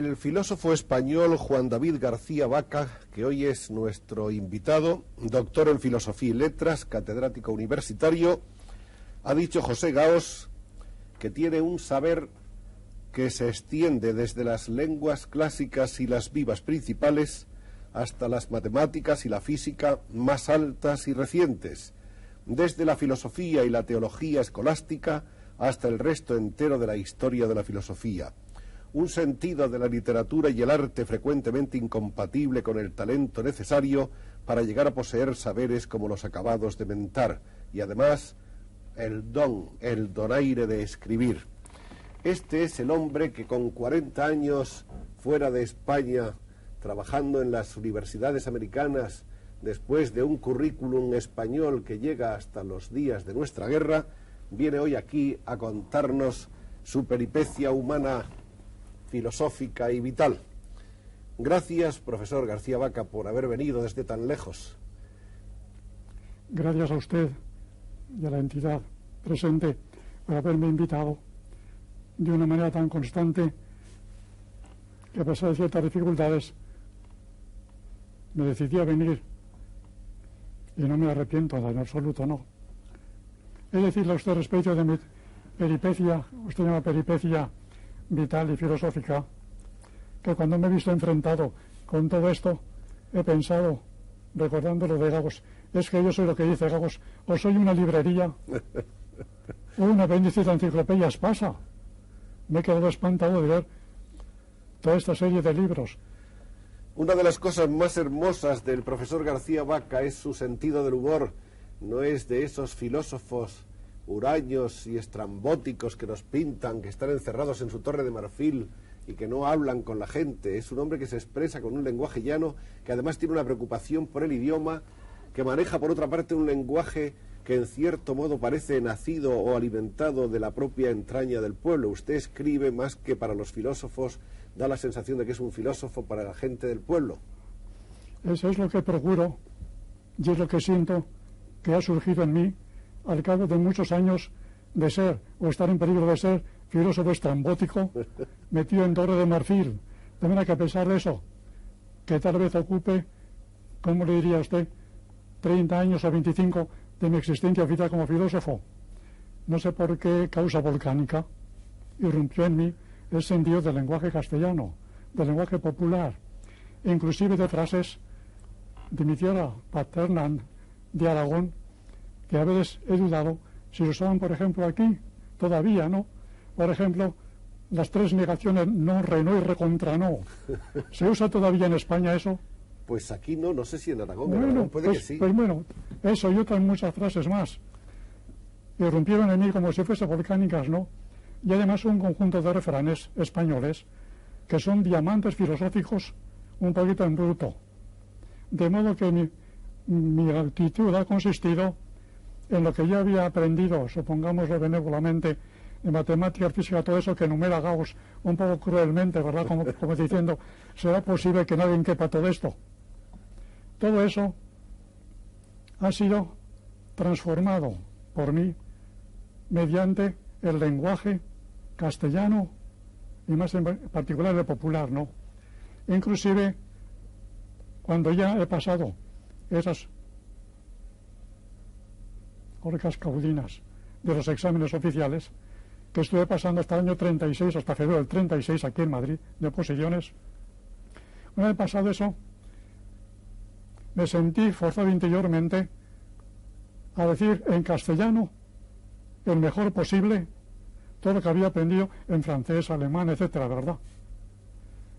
Del filósofo español Juan David García Vaca, que hoy es nuestro invitado, doctor en Filosofía y Letras, catedrático universitario, ha dicho José Gaos que tiene un saber que se extiende desde las lenguas clásicas y las vivas principales hasta las matemáticas y la física más altas y recientes, desde la filosofía y la teología escolástica hasta el resto entero de la historia de la filosofía un sentido de la literatura y el arte frecuentemente incompatible con el talento necesario para llegar a poseer saberes como los acabados de mentar y además el don, el donaire de escribir. Este es el hombre que con 40 años fuera de España, trabajando en las universidades americanas, después de un currículum español que llega hasta los días de nuestra guerra, viene hoy aquí a contarnos su peripecia humana filosófica y vital. Gracias, profesor García Vaca, por haber venido desde tan lejos. Gracias a usted y a la entidad presente por haberme invitado de una manera tan constante que a pesar de ciertas dificultades me decidí a venir y no me arrepiento en absoluto, no. Es decirle a usted respecto de mi peripecia, usted llama peripecia vital y filosófica, que cuando me he visto enfrentado con todo esto, he pensado, recordando lo de Gagos, es que yo soy lo que dice Gagos, o soy una librería, o un apéndice de enciclopedias pasa. Me he quedado espantado de ver toda esta serie de libros. Una de las cosas más hermosas del profesor García Vaca es su sentido del humor. No es de esos filósofos huraños y estrambóticos que nos pintan, que están encerrados en su torre de marfil y que no hablan con la gente. Es un hombre que se expresa con un lenguaje llano, que además tiene una preocupación por el idioma, que maneja por otra parte un lenguaje que en cierto modo parece nacido o alimentado de la propia entraña del pueblo. Usted escribe más que para los filósofos, da la sensación de que es un filósofo para la gente del pueblo. Eso es lo que procuro y es lo que siento que ha surgido en mí al cabo de muchos años de ser o estar en peligro de ser filósofo estrambótico, metido en torre de marfil. De manera que a pesar de eso, que tal vez ocupe, ¿cómo le diría a usted?, 30 años o 25 de mi existencia vital como filósofo. No sé por qué causa volcánica irrumpió en mí el sentido del lenguaje castellano, del lenguaje popular, inclusive de frases de mi tierra paterna de Aragón, que a veces he dudado si lo usaban, por ejemplo, aquí, todavía, ¿no? Por ejemplo, las tres negaciones no, re, no y recontra no. ¿Se usa todavía en España eso? Pues aquí no, no sé si en Aragón, bueno, puede pues, que sí. Pues bueno, eso y otras muchas frases más. Irrumpieron en mí como si fuese volcánicas, ¿no? Y además un conjunto de refranes españoles que son diamantes filosóficos un poquito en bruto. De modo que mi, mi actitud ha consistido en lo que yo había aprendido, supongámoslo benévolamente, en matemática, física, todo eso que enumera Gauss un poco cruelmente, ¿verdad? Como, como diciendo, ¿será posible que nadie quepa todo esto? Todo eso ha sido transformado por mí mediante el lenguaje castellano y más en particular el popular, ¿no? Inclusive cuando ya he pasado esas orcas caudinas de los exámenes oficiales, que estuve pasando hasta el año 36, hasta febrero del 36 aquí en Madrid, de oposiciones. Una vez pasado eso, me sentí forzado interiormente a decir en castellano el mejor posible todo lo que había aprendido en francés, alemán, etcétera, ¿verdad?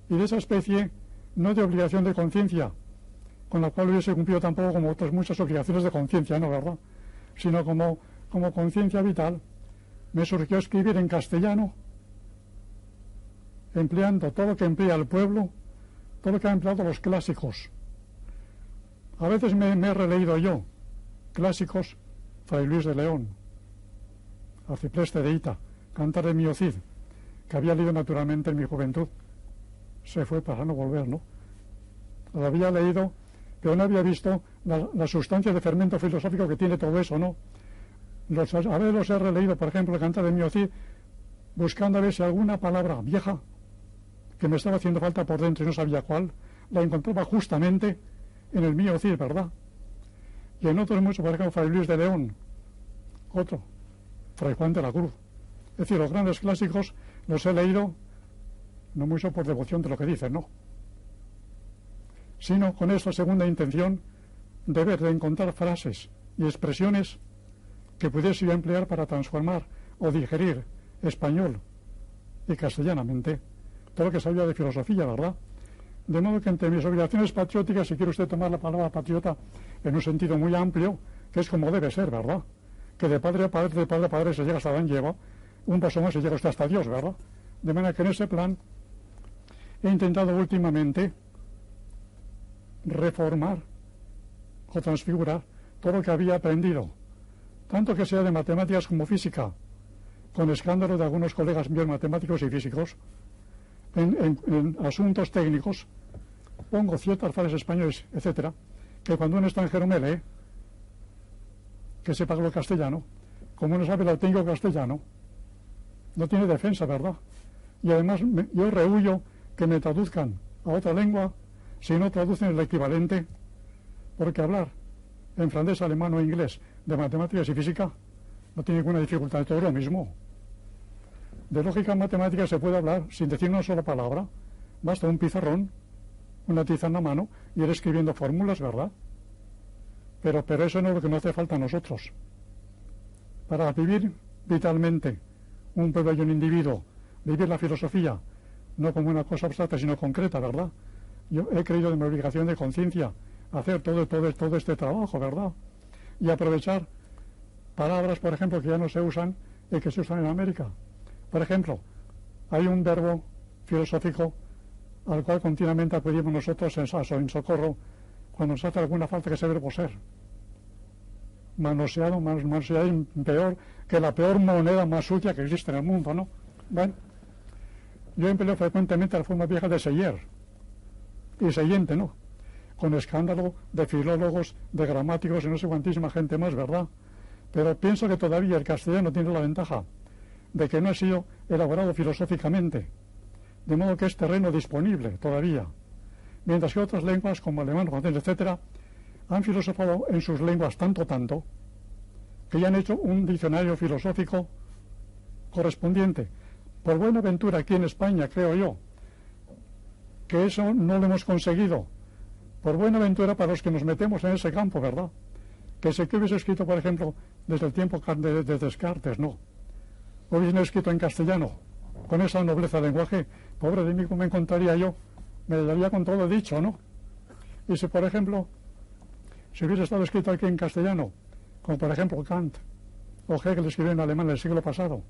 Y de esa especie, no de obligación de conciencia, con la cual hubiese cumplido tampoco como otras muchas obligaciones de conciencia, ¿no, verdad? Sino como, como conciencia vital, me surgió escribir en castellano, empleando todo lo que emplea el pueblo, todo lo que han empleado los clásicos. A veces me, he releído yo, clásicos, Fray Luis de León, Arcipreste de Ita, Cantar de Miocid, que había leído naturalmente en mi juventud. Se fue para no volver, ¿no? Lo había leído, pero no había visto la, sustancia de fermento filosófico que tiene todo eso, ¿no? Los, a veces los he releído, por ejemplo, el Cantar de Miocid, buscando a ver si alguna palabra vieja que me estaba haciendo falta por dentro y no sabía cuál, la encontraba justamente en el Miocid, ¿verdad? Y en otros muchos, por ejemplo, Fray Luis de León, otro, Fray Juan de la Cruz. Es decir, los grandes clásicos los he leído no mucho por devoción de lo que dicen, no, sino con esta segunda intención de ver, de encontrar frases y expresiones que pudiese emplear para transformar o digerir español y castellanamente todo lo que sabía de filosofía, ¿verdad? De modo que entre mis obligaciones patrióticas, si quiere usted tomar la palabra patriota en un sentido muy amplio, que es como debe ser, ¿verdad? Que de padre a padre, de padre a padre se llega hasta Dan lleva, un paso más se llega hasta Dios, ¿verdad? De manera que en ese plan he intentado últimamente reformar o transfigurar todo lo que había aprendido, tanto que sea de matemáticas como física, con escándalo de algunos colegas míos matemáticos y físicos, en, asuntos técnicos, pongo ciertas frases españoles, etcétera, que cuando un extranjero me lee, que sepa lo castellano, como no sabe lo tengo castellano, no tiene defensa, ¿verdad? Y además yo rehuyo que me traduzcan a otra lengua si no traducen el equivalente, porque hablar en francés, alemán o inglés de matemáticas y física no tiene ninguna dificultad, todo lo mismo. De lógica matemática se puede hablar sin decir una sola palabra, basta un pizarrón, una tiza en la mano y ir escribiendo fórmulas, ¿verdad? Pero, pero eso no es lo que nos hace falta a nosotros. Para vivir vitalmente un pueblo y un individuo, vivir la filosofía, no como una cosa abstracta, sino concreta, ¿verdad? Yo he creído en mi obligación de conciencia hacer todo, todo, este trabajo, ¿verdad? Y aprovechar palabras, por ejemplo, que ya no se usan y que se usan en América. Por ejemplo, hay un verbo filosófico al cual continuamente acudimos nosotros en socorro, cuando nos hace alguna falta que ese verbo ser. Manoseado, manoseado peor que la peor moneda más sucia que existe en el mundo, ¿no? Bueno, yo empleo frecuentemente la forma vieja de seyer y siguiente, ¿no? Con escándalo de filólogos, de gramáticos y no sé cuantísima gente más, ¿verdad? Pero pienso que todavía el castellano tiene la ventaja de que no ha sido elaborado filosóficamente, de modo que es terreno disponible todavía, mientras que otras lenguas como alemán, francés, etcétera, han filosofado en sus lenguas tanto, tanto, que ya han hecho un diccionario filosófico correspondiente. Por buena ventura aquí en España, creo yo, que eso no lo hemos conseguido. Por buena ventura para los que nos metemos en ese campo, ¿verdad? Que se que hubiese escrito, por ejemplo, desde el tiempo de, de Descartes, no hubiesen escrito en castellano, con esa nobleza de lenguaje, pobre de mí, ¿cómo me encontraría yo? Me daría con todo dicho, ¿no? Y si, por ejemplo, si hubiese estado escrito aquí en castellano, como por ejemplo Kant o Hegel escribió en alemán en el siglo pasado,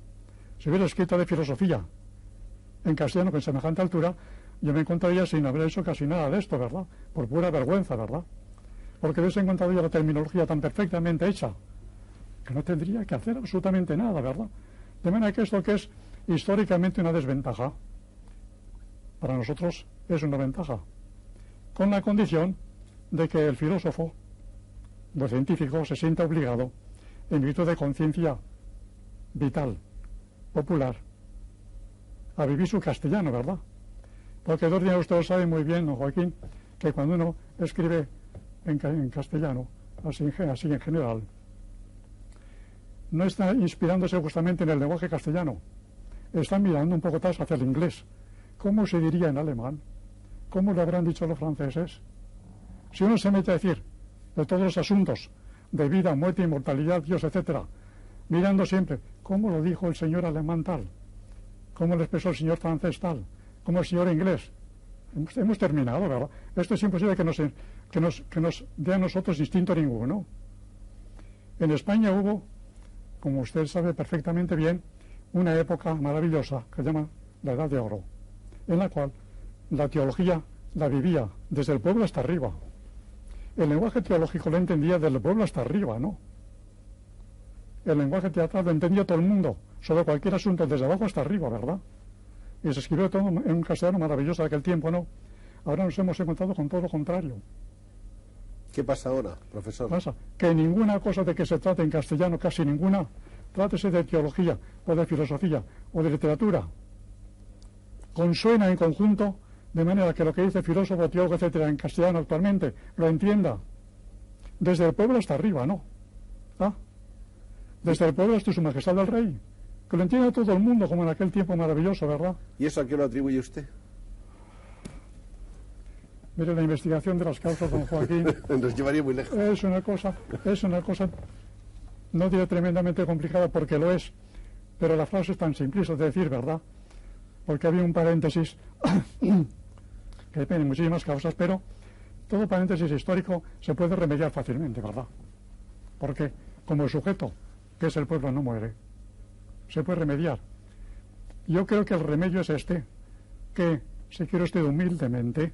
si hubiera escrito de filosofía en castellano con semejante altura, yo me encontraría sin haber hecho casi nada de esto, ¿verdad? Por pura vergüenza, ¿verdad? Porque hubiese encontrado ya la terminología tan perfectamente hecha que no tendría que hacer absolutamente nada, ¿verdad? De manera que esto que es históricamente una desventaja, para nosotros es una ventaja, con la condición de que el filósofo, el científico, se sienta obligado, en virtud de conciencia vital, popular, a vivir su castellano, ¿verdad? Porque dos días usted lo sabe muy bien, don Joaquín, que cuando uno escribe en, castellano, así en general, no está inspirándose justamente en el lenguaje castellano, está mirando un poco atrás hacia el inglés. ¿Cómo se diría en alemán? ¿Cómo lo habrán dicho los franceses? Si uno se mete a decir de todos los asuntos de vida, muerte, inmortalidad, Dios, etcétera, mirando siempre cómo lo dijo el señor alemán tal, cómo lo expresó el señor francés tal, cómo el señor inglés. Hemos, terminado, ¿verdad? Esto es imposible que nos, que nos, que nos dé a nosotros instinto ninguno. En España hubo, como usted sabe perfectamente bien, una época maravillosa que se llama la Edad de Oro, en la cual la teología la vivía desde el pueblo hasta arriba. El lenguaje teológico lo entendía desde el pueblo hasta arriba, ¿no? El lenguaje teatral lo entendía todo el mundo, sobre cualquier asunto, desde abajo hasta arriba, ¿verdad? Y se escribió todo en un castellano maravilloso de aquel tiempo, ¿no? Ahora nos hemos encontrado con todo lo contrario. ¿Qué pasa ahora, profesor? Pasa que ninguna cosa de que se trate en castellano, casi ninguna, trátese de teología o de filosofía o de literatura, consuena en conjunto de manera que lo que dice filósofo, teólogo, etcétera, en castellano actualmente lo entienda desde el pueblo hasta arriba, ¿no? ¿Ah? Desde el pueblo hasta su majestad del rey. Que lo entienda todo el mundo, como en aquel tiempo maravilloso, ¿verdad? ¿Y eso a qué lo atribuye usted? Mire, la investigación de las causas, don Joaquín. Nos llevaría muy lejos. Es una cosa, es una cosa, no diré tremendamente complicada porque lo es, pero la frase es tan simple, es decir, ¿verdad? Porque había un paréntesis que depende de muchísimas causas, pero todo paréntesis histórico se puede remediar fácilmente, ¿verdad? Porque como el sujeto, que es el pueblo, no muere, se puede remediar. Yo creo que el remedio es este, que si quiere usted humildemente,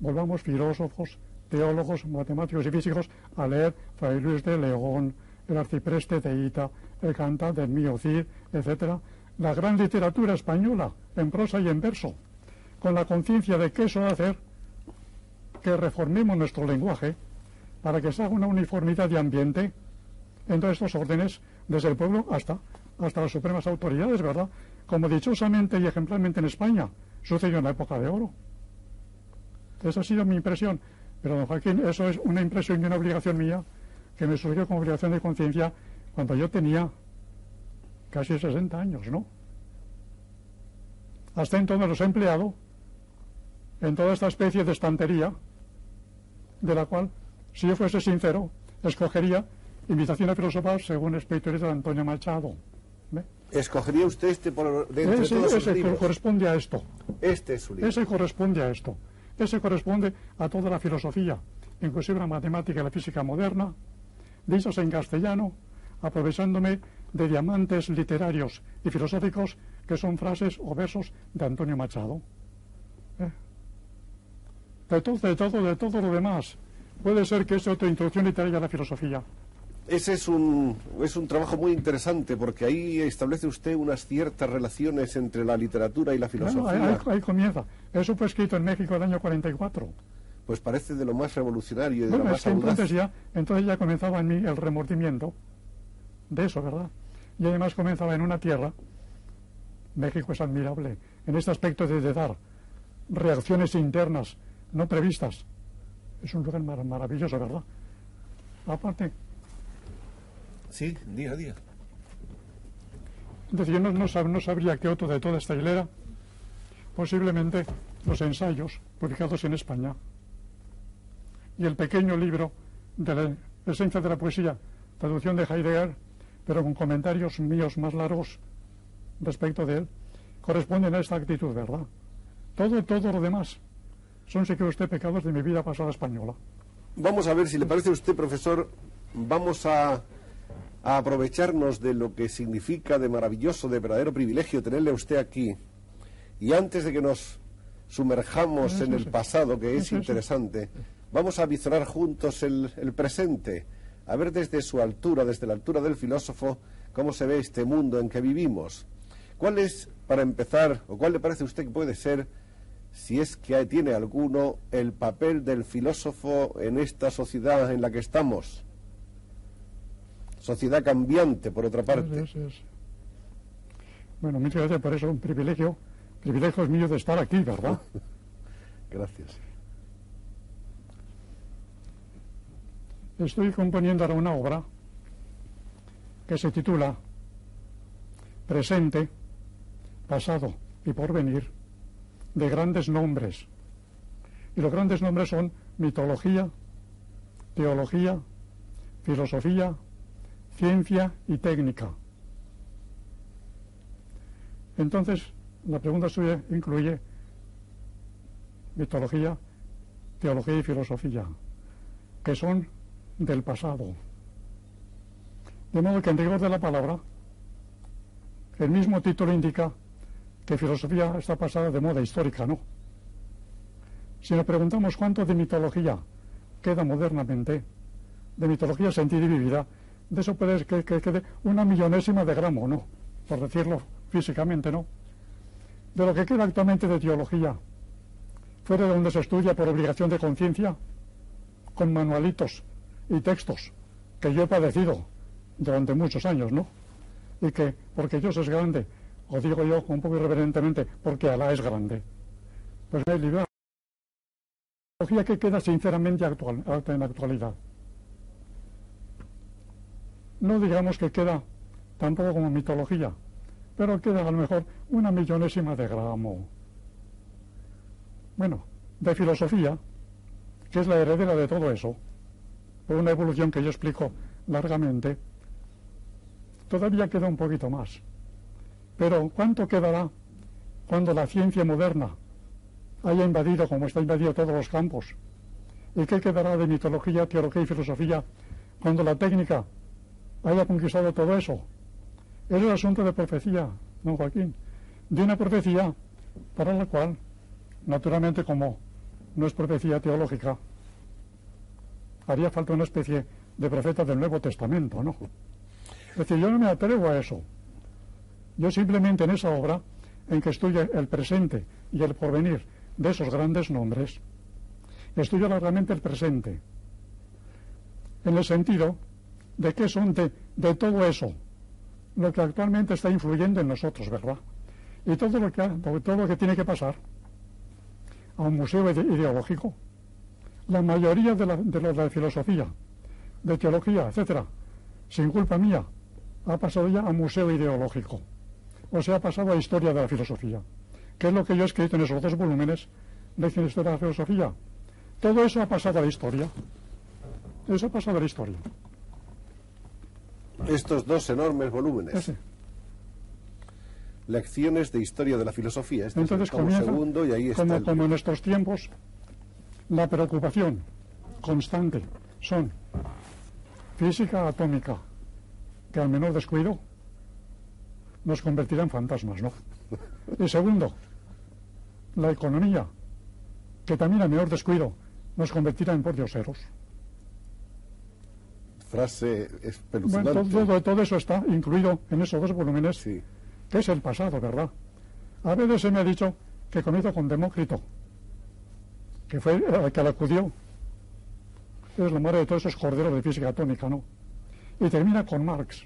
volvamos filósofos, teólogos, matemáticos y físicos a leer Fray Luis de León, el arcipreste de Ita, el cantante del mío Cid, etcétera, la gran literatura española, en prosa y en verso, con la conciencia de que eso va a hacer que reformemos nuestro lenguaje para que se haga una uniformidad de ambiente en todos estos órdenes, desde el pueblo hasta, hasta las supremas autoridades, ¿verdad? Como dichosamente y ejemplarmente en España sucedió en la época de oro. Esa ha sido mi impresión. Pero, don Joaquín, eso es una impresión y una obligación mía que me surgió como obligación de conciencia cuando yo tenía casi 60 años, ¿no? Hasta entonces los he empleado en toda esta especie de estantería, de la cual, si yo fuese sincero, escogería Invitación a filosofar según espiritualidad de Antonio Machado. ¿Escogería usted este por de entre ese, todos ese corresponde a esto. Este es su libro. Ese corresponde a esto. Ese corresponde a toda la filosofía, inclusive la matemática y la física moderna, dichos en castellano, aprovechándome de diamantes literarios y filosóficos que son frases o versos de Antonio Machado. ¿Eh? De, todo, de todo, de todo lo demás. Puede ser que sea otra introducción literaria a la filosofía. Ese es un, es un trabajo muy interesante porque ahí establece usted unas ciertas relaciones entre la literatura y la filosofía. ahí, comienza. Eso fue escrito en México el año 44. Pues parece de lo más revolucionario y de lo más entonces ya, entonces ya comenzaba en mí el remordimiento de eso, ¿verdad? Y además comenzaba en una tierra, México es admirable, en este aspecto de, dar reacciones internas no previstas. Es un lugar maravilloso, ¿verdad? Aparte, Sí, día a día. Es decir, yo no, sabría qué otro de toda esta hilera, posiblemente los ensayos publicados en España y el pequeño libro de la esencia de la poesía, traducción de Heidegger, pero con comentarios míos más largos respecto de él, corresponden a esta actitud, ¿verdad? Todo, todo lo demás son, si quiere usted, pecados de mi vida pasada española. Vamos a ver si le parece a usted, profesor, vamos a a aprovecharnos de lo que significa de maravilloso, de verdadero privilegio tenerle a usted aquí. Y antes de que nos sumerjamos en el pasado, que es interesante, vamos a visorar juntos el, el presente, a ver desde su altura, desde la altura del filósofo, cómo se ve este mundo en que vivimos. ¿Cuál es, para empezar, o cuál le parece a usted que puede ser, si es que tiene alguno, el papel del filósofo en esta sociedad en la que estamos? Sociedad cambiante, por otra parte. Bueno, muchas gracias por eso, un privilegio. Privilegio es mío de estar aquí, ¿verdad? gracias. Estoy componiendo ahora una obra que se titula Presente, Pasado y Porvenir de grandes nombres. Y los grandes nombres son mitología, teología, filosofía, ciencia y técnica. Entonces, la pregunta suya incluye mitología, teología y filosofía, que son del pasado. De modo que en rigor de la palabra, el mismo título indica que filosofía está pasada de moda histórica, ¿no? Si nos preguntamos cuánto de mitología queda modernamente, de mitología sentida y vivida, de eso puede que, que quede una millonésima de gramo, ¿no? Por decirlo físicamente, ¿no? De lo que queda actualmente de teología, fuera de donde se estudia por obligación de conciencia, con manualitos y textos que yo he padecido durante muchos años, ¿no? Y que, porque Dios es grande, o digo yo un poco irreverentemente, porque Alá es grande, pues me he librado. La teología que queda sinceramente actual, en actualidad. No digamos que queda tampoco como mitología, pero queda a lo mejor una millonésima de gramo. Bueno, de filosofía, que es la heredera de todo eso, por una evolución que yo explico largamente, todavía queda un poquito más. Pero ¿cuánto quedará cuando la ciencia moderna haya invadido, como está invadido todos los campos? ¿Y qué quedará de mitología, teología y filosofía cuando la técnica haya conquistado todo eso? Es el asunto de profecía, don Joaquín, de una profecía para la cual, naturalmente como no es profecía teológica, haría falta una especie de profeta del Nuevo Testamento, ¿no? Es decir, yo no me atrevo a eso. Yo simplemente en esa obra, en que estudia el presente y el porvenir de esos grandes nombres, estudio largamente el presente, en el sentido de que son de, de todo eso lo que actualmente está influyendo en nosotros, ¿verdad? Y todo lo que, todo lo que tiene que pasar a un museo ideológico. La mayoría de, la, de filosofía, de teología, etcétera, sin culpa mía, ha pasado ya a museo ideológico. O sea, ha pasado a historia de la filosofía, que es lo que yo he escrito en esos dos volúmenes de historia de la filosofía. Todo eso ha pasado a la historia. Eso ha pasado a la historia estos dos enormes volúmenes. Lecciones de historia de la filosofía. Este Entonces comienza, segundo y ahí está como, como en nuestros tiempos, la preocupación constante son física atómica, que al menor descuido nos convertirá en fantasmas, ¿no? Y segundo, la economía, que también al menor descuido nos convertirá en pordioseros frase espeluznante. Bueno, todo, todo, eso está incluido en esos dos volúmenes, sí. que es el pasado, ¿verdad? A veces se me ha dicho que comienza con Demócrito, que fue el que le acudió. Es la madre de todos esos corderos de física atómica, ¿no? Y termina con Marx,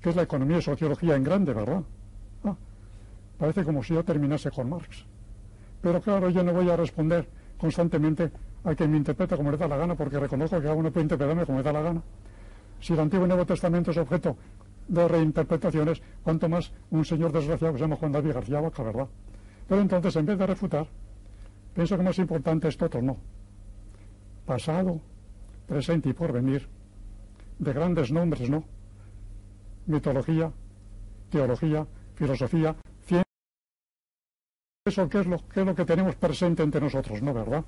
que es la economía y sociología en grande, ¿verdad? Ah, parece como si yo terminase con Marx. Pero claro, yo no voy a responder constantemente a quien me interpreta como le da la gana, porque reconozco que cada uno puede interpretarme como le da la gana. Si el Antiguo y Nuevo Testamento es objeto de reinterpretaciones, cuanto más un señor desgraciado que se llama Juan David García Vaca, ¿verdad? Pero entonces, en vez de refutar, pienso que más importante es todo, no. Pasado, presente y porvenir, de grandes nombres, ¿no? Mitología, teología, filosofía, ciencia. Eso, ¿qué es, lo, qué es lo que tenemos presente entre nosotros, no, verdad?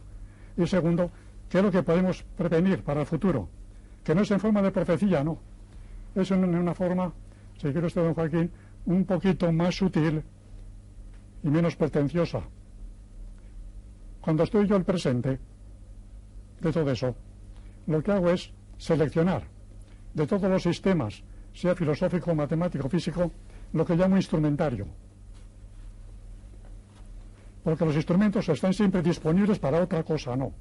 Y segundo, ¿qué es lo que podemos prevenir para el futuro? Que no es en forma de profecía, no. Es en una forma, si quiere usted, don Joaquín, un poquito más sutil y menos pretenciosa. Cuando estoy yo al presente de todo eso, lo que hago es seleccionar de todos los sistemas, sea filosófico, matemático, físico, lo que llamo instrumentario porque los instrumentos están siempre disponibles para otra cosa, no.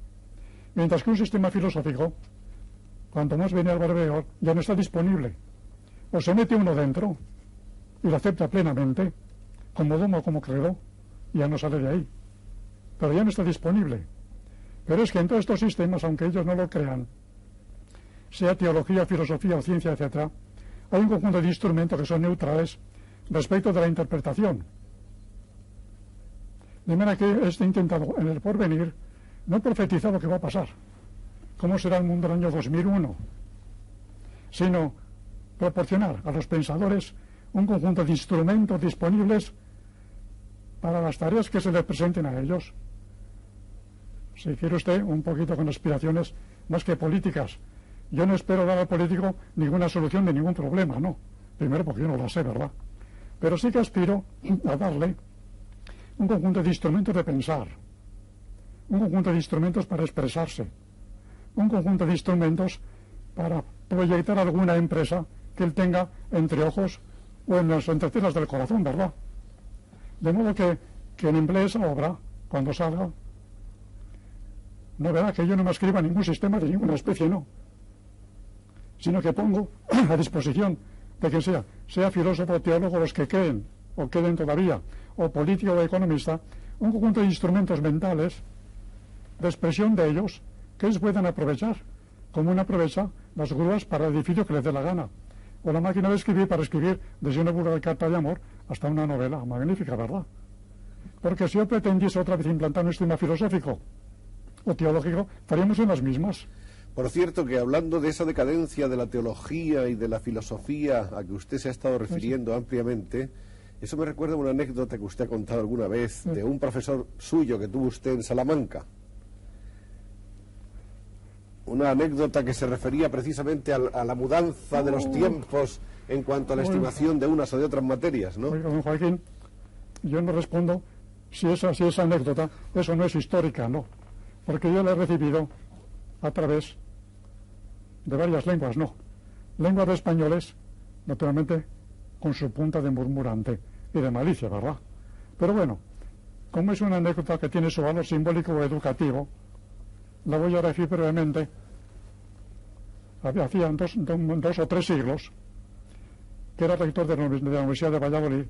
Mientras que un sistema filosófico, cuanto más viene al barbeo, ya no está disponible. O se mete uno dentro y lo acepta plenamente, como domo, como credo, ya no sale de ahí. Pero ya no está disponible. Pero es que en todos estos sistemas, aunque ellos no lo crean, sea teología, filosofía o ciencia, etc., hay un conjunto de instrumentos que son neutrales respecto de la interpretación de manera que este intentado en el porvenir no profetizar lo que va a pasar, cómo será el mundo en el año 2001, sino proporcionar a los pensadores un conjunto de instrumentos disponibles para las tareas que se les presenten a ellos. Si quiere usted, un poquito con aspiraciones más que políticas. Yo no espero dar al político ninguna solución de ningún problema, no. Primero porque yo no la sé, ¿verdad? Pero sí que aspiro a darle un conjunto de instrumentos de pensar, un conjunto de instrumentos para expresarse, un conjunto de instrumentos para proyectar alguna empresa que él tenga entre ojos o en las entreceras del corazón, ¿verdad? De modo que quien emplee esa obra, cuando salga, no verá que yo no me escriba ningún sistema de ninguna especie, no. Sino que pongo a disposición de quien sea, sea filósofo, teólogo, los que queden o queden todavía, o político o economista, un conjunto de instrumentos mentales de expresión de ellos que ellos puedan aprovechar, como uno aprovecha las grúas para el edificio que les dé la gana, o la máquina de escribir para escribir desde una de carta de amor hasta una novela magnífica, ¿verdad? Porque si yo pretendiese otra vez implantar un sistema filosófico o teológico, estaríamos en las mismas. Por cierto, que hablando de esa decadencia de la teología y de la filosofía a que usted se ha estado refiriendo ampliamente, eso me recuerda a una anécdota que usted ha contado alguna vez de un profesor suyo que tuvo usted en Salamanca. Una anécdota que se refería precisamente a, la mudanza de los oh. tiempos en cuanto a la estimación de unas o de otras materias, ¿no? Oiga, don Joaquín, yo no respondo si esa, si esa anécdota, eso no es histórica, no. Porque yo la he recibido a través de varias lenguas, no. Lenguas de españoles, naturalmente, con su punta de murmurante y de malicia, ¿verdad? Pero bueno, como es una anécdota que tiene su valor simbólico o educativo, la voy a decir brevemente. Hacían dos, dos, o tres siglos que era rector de la Universidad de Valladolid,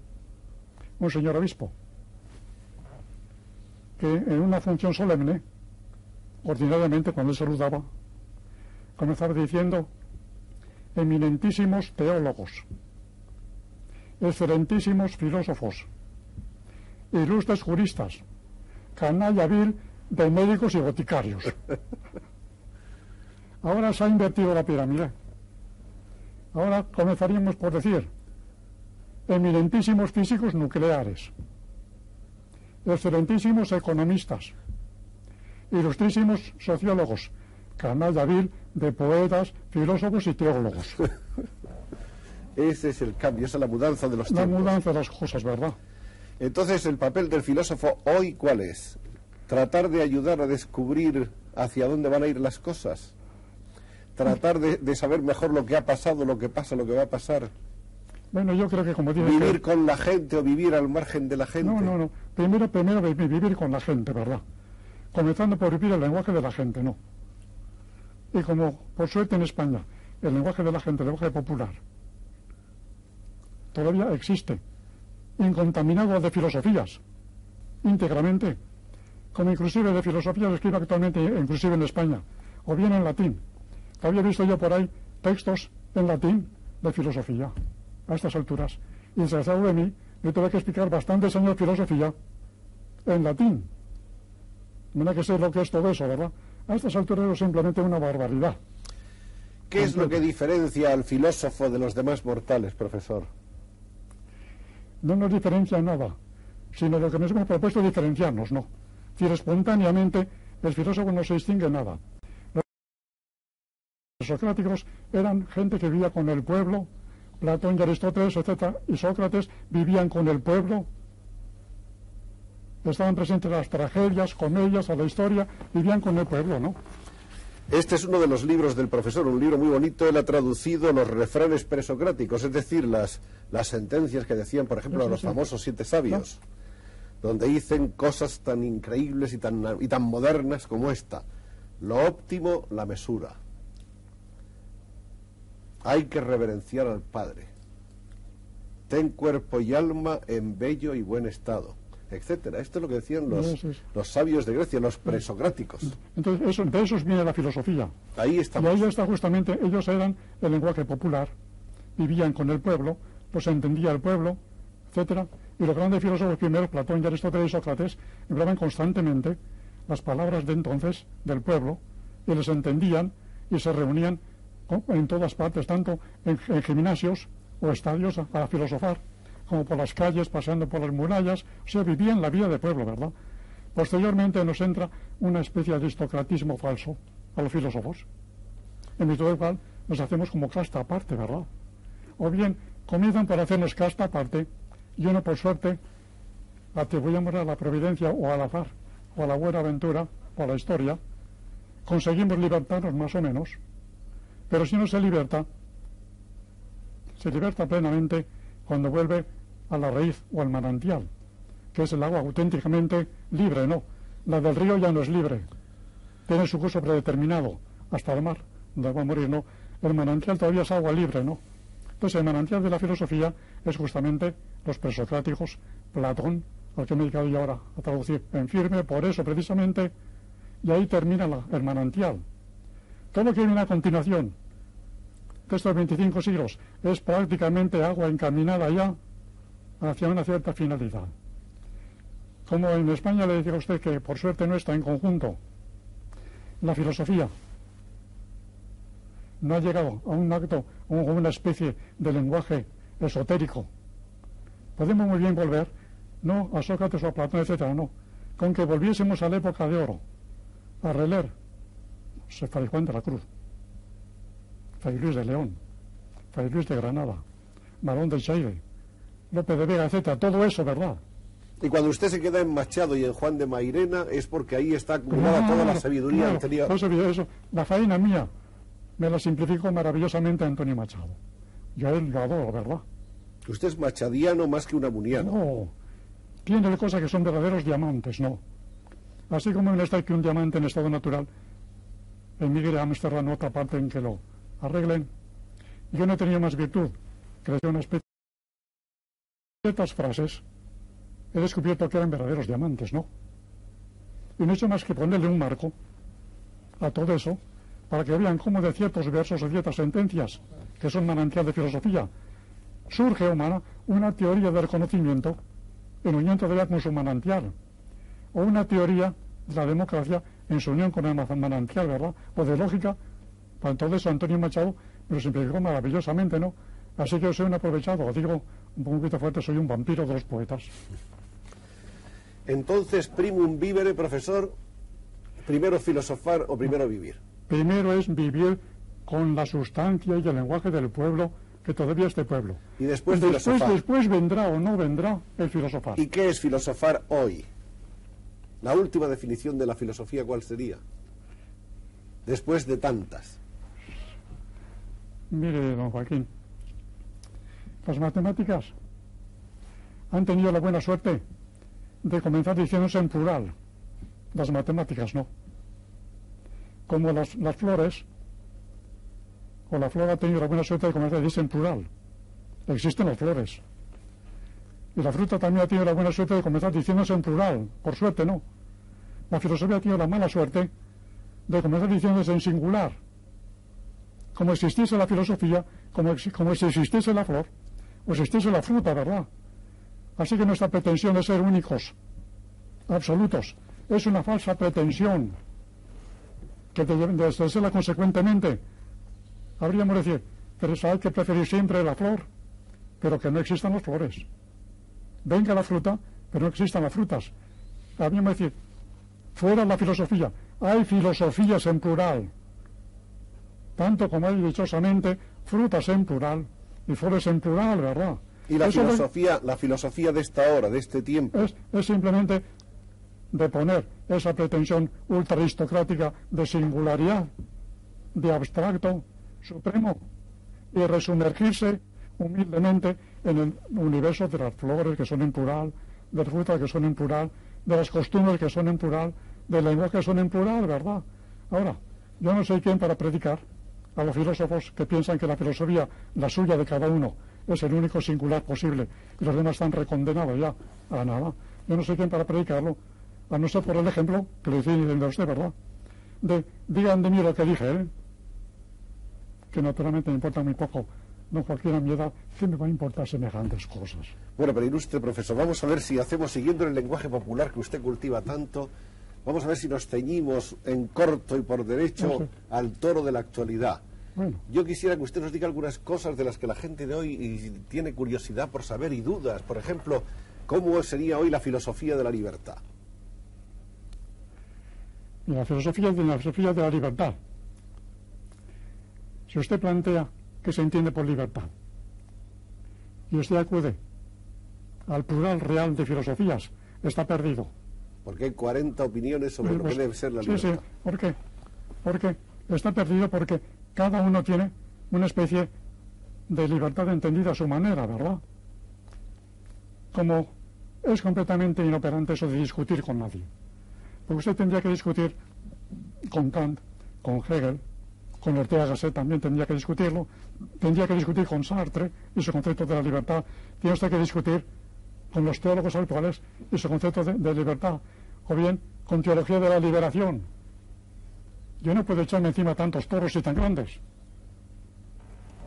un señor obispo, que en una función solemne ordinariamente cuando él saludaba, comenzaba diciendo, eminentísimos teólogos, excelentísimos filósofos, ilustres juristas, canalla vil de médicos y boticarios. Ahora se ha invertido la pirámide. Ahora comenzaríamos por decir, eminentísimos físicos nucleares, excelentísimos economistas, ilustrísimos sociólogos, canalla vil de poetas, filósofos y teólogos. Ese es el cambio, esa es la mudanza de los tiempos. La mudanza de las cosas, ¿verdad? Entonces, el papel del filósofo hoy, ¿cuál es? Tratar de ayudar a descubrir hacia dónde van a ir las cosas. Tratar de, saber mejor lo que ha pasado, lo que pasa, lo que va a pasar. Bueno, yo creo que como tiene Vivir con la gente o vivir al margen de la gente. No, no, no. Primero, primero vivir con la gente, ¿verdad? comenzando por vivir el lenguaje de la gente, no. Y como por suerte en España el lenguaje de la gente, el lenguaje popular, todavía existe, incontaminado de filosofías, íntegramente, como inclusive de filosofía se escribe actualmente, inclusive en España, o bien en latín. Había visto yo por ahí textos en latín de filosofía, a estas alturas. Y desgraciado de mí, yo tuve que explicar bastantes años de filosofía en latín, no hay que sé lo que es todo eso, ¿verdad? A estas alturas es simplemente una barbaridad. ¿Qué es lo que diferencia al filósofo de los demás mortales, profesor? No nos diferencia nada, sino lo que nos hemos propuesto diferenciarnos, ¿no? Es decir, espontáneamente el filósofo no se distingue nada. Los socráticos eran gente que vivía con el pueblo, Platón y Aristóteles, etc. Y Sócrates vivían con el pueblo, estaban presentes las tragedias, comedias, a la historia, vivían con el pueblo, ¿no? Este es uno de los libros del profesor, un libro muy bonito. Él ha traducido los refranes presocráticos, es decir, las, las sentencias que decían, por ejemplo, a los famosos siete sabios, donde dicen cosas tan increíbles y tan, y tan modernas como esta. Lo óptimo, la mesura. Hay que reverenciar al Padre. Ten cuerpo y alma en bello y buen estado etcétera. Esto es lo que decían los, los sabios de Grecia, los presocráticos. Entonces, eso, de esos viene la filosofía. Ahí está. Y ahí está justamente, ellos eran el lenguaje popular, vivían con el pueblo, pues entendía el pueblo, etcétera. Y los grandes filósofos primeros, Platón y Aristóteles y Sócrates, empleaban constantemente las palabras de entonces del pueblo y les entendían y se reunían en todas partes, tanto en, gimnasios o estadios para filosofar, como por las calles, paseando por las murallas, o sea, vivían la vida de pueblo, ¿verdad? Posteriormente nos entra una especie de aristocratismo falso a los filósofos, en virtud cual nos hacemos como casta aparte, ¿verdad? O bien comienzan por hacernos casta aparte y uno por suerte atribuimos a la providencia o al azar o a la buena aventura o a la historia, conseguimos libertarnos más o menos, pero si no se liberta, se liberta plenamente cuando vuelve a la raíz o al manantial, que es el agua auténticamente libre, ¿no? La del río ya no es libre, tiene su curso predeterminado hasta el mar, donde va a morir, ¿no? El manantial todavía es agua libre, ¿no? Entonces el manantial de la filosofía es justamente los presocráticos, Platón, al que me he dedicado yo ahora a traducir en firme, por eso precisamente, y ahí termina el manantial. Todo lo que viene a continuación de estos 25 siglos es prácticamente agua encaminada ya hacia una cierta finalidad. Como en España le decía a usted que por suerte no está en conjunto la filosofía, no ha llegado a un acto a una especie de lenguaje esotérico. Podemos muy bien volver, no a Sócrates o a Platón, etcétera, no, con que volviésemos a la época de oro, a releer Fray Juan de la Cruz, Fray Luis de León, Fray Luis de Granada, Marón de Chaire, López de Vega, etcétera, todo eso, ¿verdad? Y cuando usted se queda en Machado y en Juan de Mairena es porque ahí está acumulada toda la sabiduría anterior. Eso, la faena mía me la simplificó maravillosamente Antonio Machado. Yo a él lo adoro, ¿verdad? Usted es machadiano más que un amuniano. No, tiene cosas que son verdaderos diamantes, no. Así como en está que un diamante en estado natural emigre a Amsterdam otra parte en que lo arreglen. Yo no tenía más virtud que decir una especie ciertas frases. He descubierto que eran verdaderos diamantes, ¿no? Y no he hecho más que ponerle un marco a todo eso para que vean cómo de ciertos versos o ciertas sentencias, que son manantial de filosofía, surge humana una teoría del conocimiento en unión todavía con su manantial, o una teoría de la democracia en su unión con el manantial, ¿verdad? O de lógica, para entonces Antonio Machado me lo simplificó maravillosamente, ¿no? Así que yo soy un aprovechado, digo un poquito fuerte, soy un vampiro de los poetas. Entonces, primum vivere, profesor, primero filosofar o primero vivir. Primero es vivir con la sustancia y el lenguaje del pueblo, que todavía es de pueblo. Y después, después, después vendrá o no vendrá el filosofar. ¿Y qué es filosofar hoy? La última definición de la filosofía, ¿cuál sería? Después de tantas. Mire, don Joaquín, las matemáticas han tenido la buena suerte de comenzar diciéndose en plural. Las matemáticas no. Como las, las flores, o la flor ha tenido la buena suerte de comenzar a en plural. Existen las flores. Y la fruta también ha tenido la buena suerte de comenzar diciéndose en plural. Por suerte, no. La filosofía ha tenido la mala suerte de comenzar diciéndose en singular. Como existiese la filosofía, como, como si existiese la flor, o existiese la fruta, ¿verdad? Así que nuestra pretensión de ser únicos, absolutos, es una falsa pretensión que de, serla consecuentemente habríamos de decir, pero hay que preferir siempre la flor, pero que no existan las flores. Venga la fruta, pero no existan las frutas. Habríamos de decir, fuera la filosofía. Hay filosofías en plural, tanto como hay dichosamente frutas en plural y flores en plural, ¿verdad? Y la filosofía, la filosofía de esta hora, de este tiempo. Es, es simplemente de poner esa pretensión ultra aristocrática de singularidad, de abstracto supremo, y resumergirse humildemente en el universo de las flores que son en plural, de las frutas que son en plural, de las costumbres que son en plural, de lenguaje que son en plural, ¿verdad? Ahora, yo no soy quien para predicar a los filósofos que piensan que la filosofía, la suya de cada uno, es el único singular posible y los demás están recondenados ya a nada. Yo no soy quien para predicarlo, a no ser por el ejemplo que le diciendo a usted, ¿verdad? De, digan de mí lo que dije, ¿eh? que naturalmente me importa muy poco. No cualquiera mi edad, ¿qué me va a importar semejantes cosas? Bueno, pero ilustre profesor, vamos a ver si hacemos, siguiendo el lenguaje popular que usted cultiva tanto, Vamos a ver si nos ceñimos en corto y por derecho al toro de la actualidad. Bueno, Yo quisiera que usted nos diga algunas cosas de las que la gente de hoy y, tiene curiosidad por saber y dudas. Por ejemplo, ¿cómo sería hoy la filosofía de la libertad? la filosofía de la filosofía de la libertad. Si usted plantea que se entiende por libertad y usted acude al plural real de filosofías, está perdido. Porque hay 40 opiniones sobre lo Pues, que debe ser la sí, libertad. sí, ¿por qué? Porque está perdido porque cada uno tiene una especie de libertad entendida a su manera, ¿verdad? Como es completamente inoperante eso de discutir con nadie. Porque usted tendría que discutir con Kant, con Hegel, con Ortega Gasset también tendría que discutirlo, tendría que discutir con Sartre y su concepto de la libertad, tiene usted que discutir con los teólogos actuales y su concepto de, de libertad, o bien con teología de la liberación. Yo no puedo echarme encima tantos toros y tan grandes,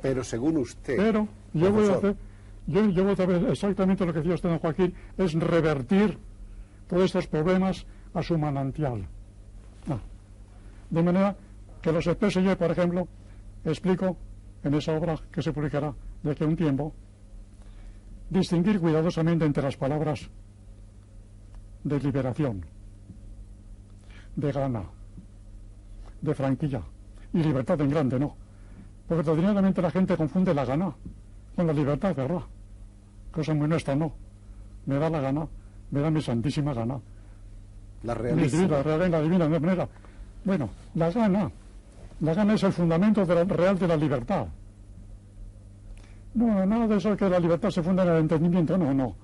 Pero según usted, pero yo voy a hacer, yo, yo voy a hacer exactamente lo que decía usted, don Joaquín, es revertir todos estos problemas a su manantial. Ah. De manera que los exprese yo, por ejemplo, explico en esa obra que se publicará de aquí a un tiempo, distinguir cuidadosamente entre las palabras de liberación, de gana, de franquilla y libertad en grande, ¿no? Porque ordinariamente la gente confunde la gana con la libertad, ¿verdad? Cosa muy nuestra, ¿no? Me da la gana, me da mi santísima gana. la realísima. divina, real, la divina, de manera. Bueno, la gana, la gana es el fundamento de la- real de la libertad. No, nada de eso que la libertad se funda en el entendimiento, no, no.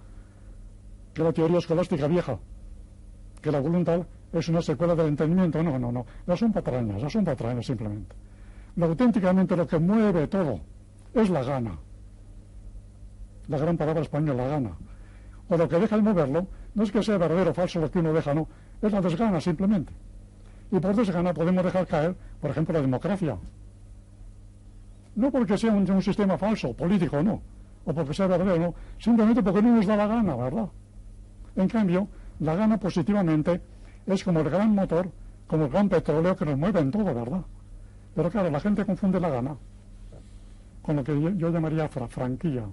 Que la teoría escolástica vieja, que la voluntad es una secuela del entendimiento, no, no, no. Ya son patrañas, ya son patrañas simplemente. Lo auténticamente lo que mueve todo es la gana. La gran palabra española, la gana. O lo que deja de moverlo, no es que sea verdadero o falso lo que uno deja, no. Es la desgana simplemente. Y por desgana podemos dejar caer, por ejemplo, la democracia. No porque sea un, sistema falso, político, no. O porque sea verdadero, no. Simplemente porque no nos da la gana, ¿verdad? En cambio, la gana positivamente es como el gran motor, como el gran petróleo que nos mueve en todo, ¿verdad? Pero claro, la gente confunde la gana con lo que yo, llamaría fra- franquía,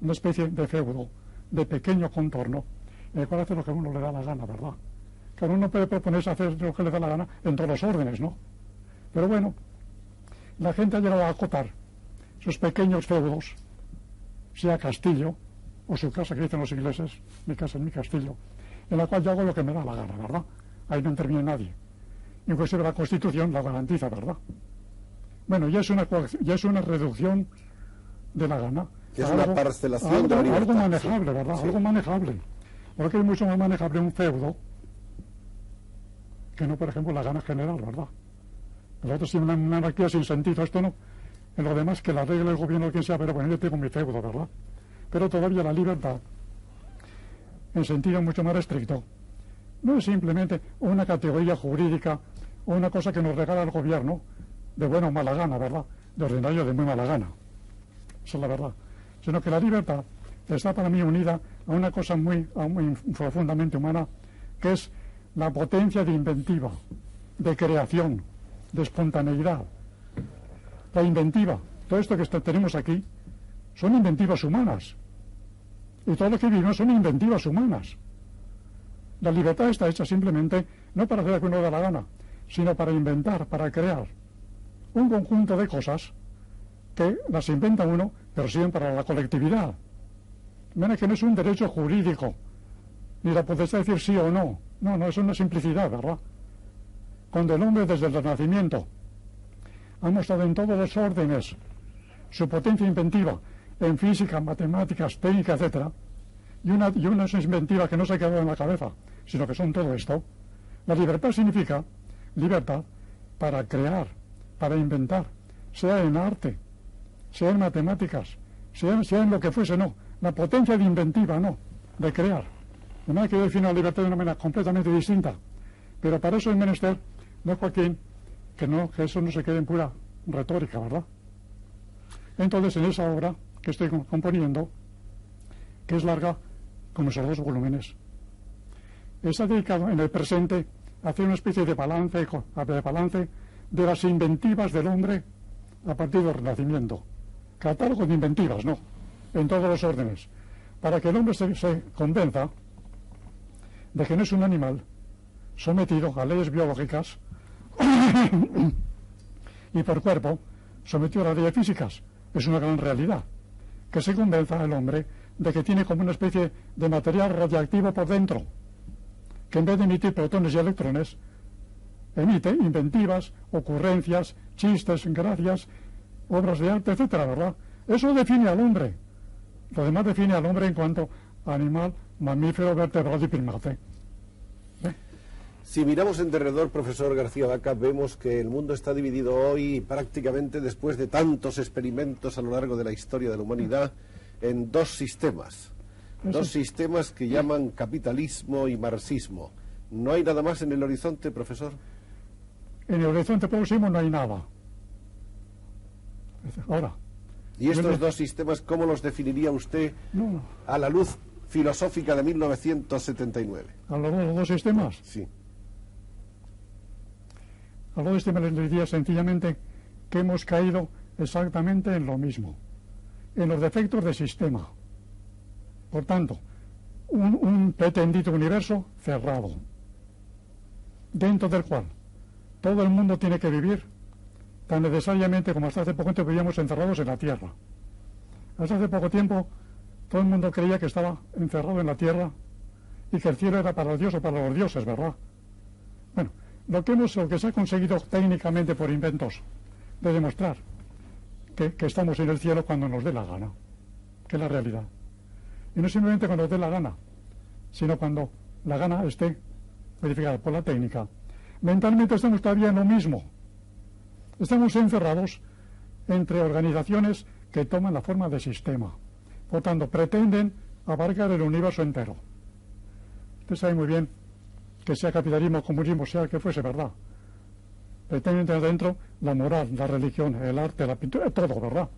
una especie de feudo, de pequeño contorno, en el cual hace lo que a uno le da la gana, ¿verdad? Cada uno puede proponerse hacer lo que le da la gana en todos los órdenes, ¿no? Pero bueno, la gente ha llegado a acotar sus pequeños feudos, sea castillo o su casa que dicen los ingleses, mi casa es mi castillo, en la cual yo hago lo que me da la gana, ¿verdad? Ahí no interviene nadie. Inclusive la Constitución la garantiza, ¿verdad? Bueno, ya es una, ya es una reducción de la gana. Es una parcelación de la algo- Algo libertad, manejable, sí. ¿verdad? Sí. Algo manejable. Porque es mucho más manejable un feudo que no, por ejemplo, la gana general, ¿verdad? Nosotros sí una, anarquía sin sentido, esto no. En lo demás que la regla el gobierno quien sea, pero bueno, yo tengo mi feudo, ¿verdad? Pero todavía la libertad, en sentido mucho más estricto, no es simplemente una categoría jurídica o una cosa que nos regala el gobierno de buena o mala gana, ¿verdad? De ordinario de muy mala gana. Esa es la verdad. Sino que la libertad está para mí unida a una cosa muy, muy profundamente humana, que es la potencia de inventiva, de creación, de espontaneidad. La inventiva, todo esto que tenemos aquí, son inventivas humanas. Y todo lo que vivimos son inventivas humanas. La libertad está hecha simplemente no para hacer lo que uno da la gana, sino para inventar, para crear un conjunto de cosas que las inventa uno, pero sirven para la colectividad. Manera que no es un derecho jurídico, ni la potestad de decir sí o no. No, no, es una simplicidad, ¿verdad? Cuando el hombre desde el nacimiento ha mostrado en todos los órdenes su potencia inventiva en física, matemáticas, técnica, etcétera, y una, y una inventiva que no se quedado en la cabeza, sino que son todo esto, la libertad significa libertad para crear, para inventar, sea en arte, sea en matemáticas, sea, en lo que fuese, no. La potencia de inventiva, no, de crear. De manera que yo la libertad de una manera completamente distinta. Pero para eso es menester, no Joaquín, que, no, que eso no se quede en pura retórica, ¿verdad? Entonces, en esa obra que estoy com- componiendo, que es larga como esos dos volúmenes, está dedicado en el presente a hacer una especie de balance, de balance de las inventivas del hombre a partir del Renacimiento. Catálogo de inventivas, ¿no? En todos los órdenes. Para que el hombre se convenza de que no es un animal sometido a leyes biológicas y por cuerpo sometido a las leyes físicas. Es una gran realidad. Que se convenza al hombre de que tiene como una especie de material radiactivo por dentro, que en vez de emitir protones y electrones, emite inventivas, ocurrencias, chistes, gracias, obras de arte, etcétera, ¿verdad? Eso define al hombre. Lo demás define al hombre en cuanto animal, mamífero, vertebrado y primate. Si miramos en derredor, profesor García Vaca, vemos que el mundo está dividido hoy prácticamente después de tantos experimentos a lo largo de la historia de la humanidad en dos sistemas. Dos sistemas que llaman capitalismo y marxismo. ¿No hay nada más en el horizonte, profesor? En el horizonte próximo no hay nada. Ahora. ¿Y estos dos sistemas cómo los definiría usted a la luz filosófica de 1979? ¿A los dos sistemas? Sí. A los dos sistemas les diría sencillamente que hemos caído exactamente en lo mismo en los defectos del sistema. Por tanto, un, pretendido universo cerrado, dentro del cual todo el mundo tiene que vivir tan necesariamente como hasta hace poco tiempo vivíamos encerrados en la Tierra. Hasta hace poco tiempo todo el mundo creía que estaba encerrado en la Tierra y que el cielo era para Dios o para los dioses, ¿verdad? Bueno, lo que, hemos, lo que se ha conseguido técnicamente por inventos de demostrar que, estamos en el cielo cuando nos dé la gana, que es la realidad. Y no simplemente cuando nos dé la gana, sino cuando la gana esté verificada por la técnica. Mentalmente estamos todavía en lo mismo. Estamos encerrados entre organizaciones que toman la forma de sistema. Por tanto, pretenden abarcar el universo entero. Usted sabe muy bien que sea capitalismo, comunismo, sea que fuese verdad pretenden tener dentro la moral, la religión, el arte, la pintura, todo, ¿verdad?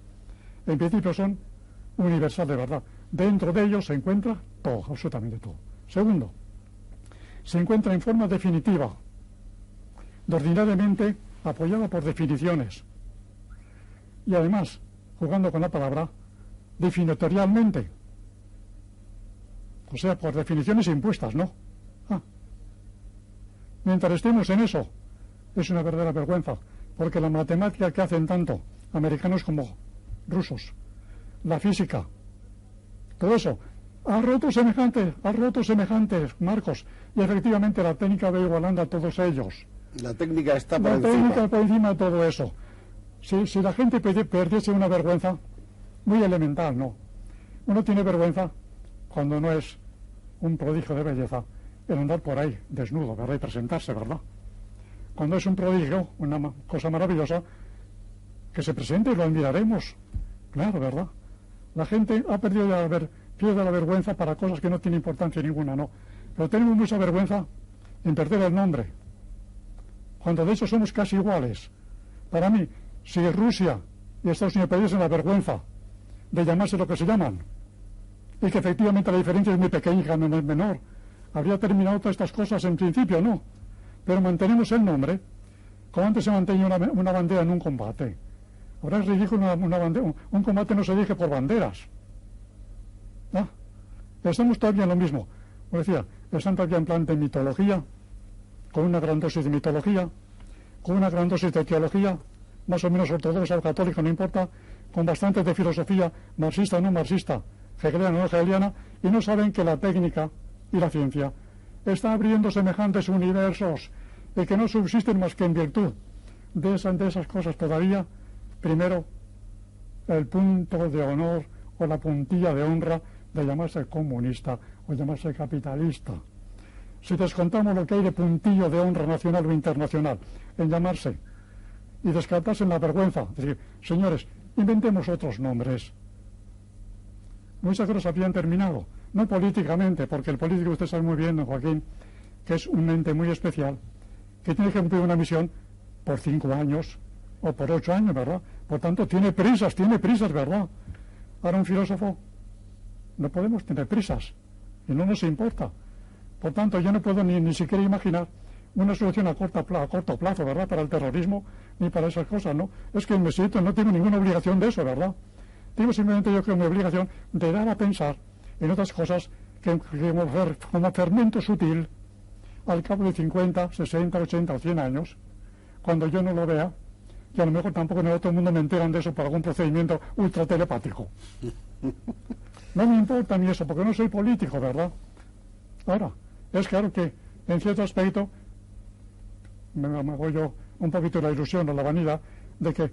En principio son universales, ¿verdad? Dentro de ellos se encuentra todo, absolutamente todo. Segundo, se encuentra en forma definitiva, ordinariamente apoyada por definiciones. Y además, jugando con la palabra, definitorialmente. O sea, por definiciones impuestas, ¿no? Mientras estemos en eso, es una verdadera vergüenza, porque la matemática que hacen tanto americanos como rusos, la física, todo eso, ha roto semejantes, ha roto semejantes marcos, y efectivamente la técnica va igualando a todos ellos. La técnica está por la encima. técnica por encima de todo eso. Si, si la gente perdiese una vergüenza, muy elemental, ¿no? Uno tiene vergüenza cuando no es un prodigio de belleza el andar por ahí desnudo, ¿verdad? Y presentarse, ¿verdad? cuando es un prodigio, una cosa maravillosa, que se presente y lo admiraremos. Claro, ¿verdad? La gente ha perdido la, pierde la vergüenza para cosas que no tienen importancia ninguna, no. Pero tenemos mucha vergüenza en perder el nombre. Cuando de hecho somos casi iguales. Para mí, si Rusia y Estados Unidos perdiesen la vergüenza de llamarse lo que se llaman, y que efectivamente la diferencia es muy pequeña, no es menor, habría terminado todas estas cosas en principio, ¿no? pero mantenemos el nombre, como antes se mantenía una, bandera en un combate. Ahora es ridículo una, bandera. Un, combate no se dirige por banderas. ¿Ah? Estamos todavía en lo mismo. Como decía, están todavía en plan de mitología, con una gran dosis de mitología, con una gran dosis de teología, más o menos ortodoxa o católica, no importa, con bastante de filosofía marxista no marxista, hegeliana o no hegeliana, y no saben que la técnica y la ciencia está abriendo semejantes universos y que no subsisten más que en virtud de esas, de esas cosas todavía. Primero, el punto de honor o la puntilla de honra de llamarse comunista o llamarse capitalista. Si descontamos lo que hay de puntillo de honra nacional o internacional en llamarse y descartarse en la vergüenza, decir, señores, inventemos otros nombres. Muchas cosas habían terminado no políticamente, porque el político, usted sabe muy bien, Joaquín, que es un ente muy especial, que tiene que cumplir una misión por cinco años o por ocho años, ¿verdad? Por tanto, tiene prisas, tiene prisas, ¿verdad? Ahora un filósofo no podemos tener prisas y no nos importa, Por tanto, yo no puedo ni, ni siquiera imaginar una solución a corto, a corto plazo, ¿verdad? Para el terrorismo ni para esas cosas, ¿no? Es que me siento, no tengo ninguna obligación de eso, ¿verdad? Tengo simplemente yo creo mi obligación de dar a pensar en otras cosas que, como fermento sutil al cabo de 50, 60, 80 o 100 años, cuando yo no lo vea, y a lo mejor tampoco en el otro mundo me enteran de eso por algún procedimiento ultra telepático. No me importa ni eso, porque no soy político, ¿verdad? Ahora, es claro que en cierto aspecto me, hago yo un poquito la ilusión o la vanidad de que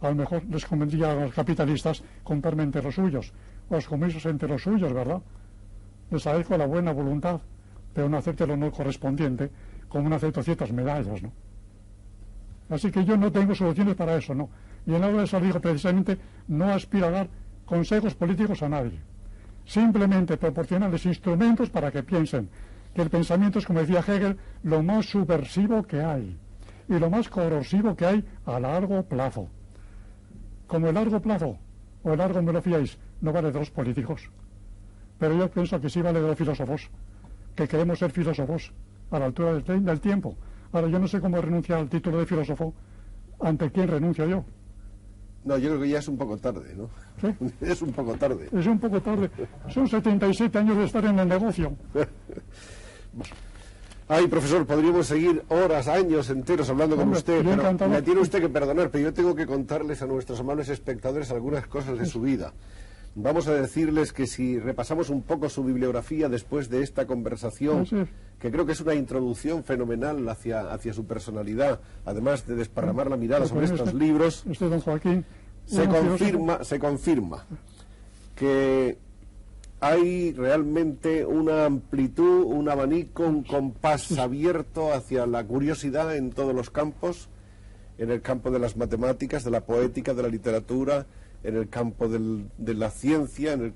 a lo mejor les convendría a los capitalistas comprarme entre los suyos, o los comisos entre los suyos, ¿verdad? Les agradezco la buena voluntad, pero no acepte el honor correspondiente, como no acepto ciertas medallas, ¿no? Así que yo no tengo soluciones para eso, ¿no? Y en la de salir precisamente no aspiro a dar consejos políticos a nadie. Simplemente proporcionarles instrumentos para que piensen que el pensamiento es, como decía Hegel, lo más subversivo que hay y lo más corrosivo que hay a largo plazo. Como el largo plazo, o el largo me lo fiáis, no vale de los políticos. Pero yo pienso que sí vale de los filósofos, que queremos ser filósofos a la altura del, del tiempo. Ahora, yo no sé cómo renunciar al título de filósofo. ¿Ante quién renuncio yo? No, yo creo que ya es un poco tarde, ¿no? ¿Sí? Es un poco tarde. Es un poco tarde. Son 77 años de estar en el negocio. Ay, profesor, podríamos seguir horas, años enteros hablando con usted, pero me tiene usted que perdonar, pero yo tengo que contarles a nuestros amables espectadores algunas cosas de su vida. Vamos a decirles que si repasamos un poco su bibliografía después de esta conversación, que creo que es una introducción fenomenal hacia, hacia su personalidad, además de desparramar la mirada sobre estos libros, se confirma, se confirma que hay realmente una amplitud, un abanico, un compás abierto hacia la curiosidad en todos los campos, en el campo de las matemáticas, de la poética, de la literatura, en el campo de la ciencia, en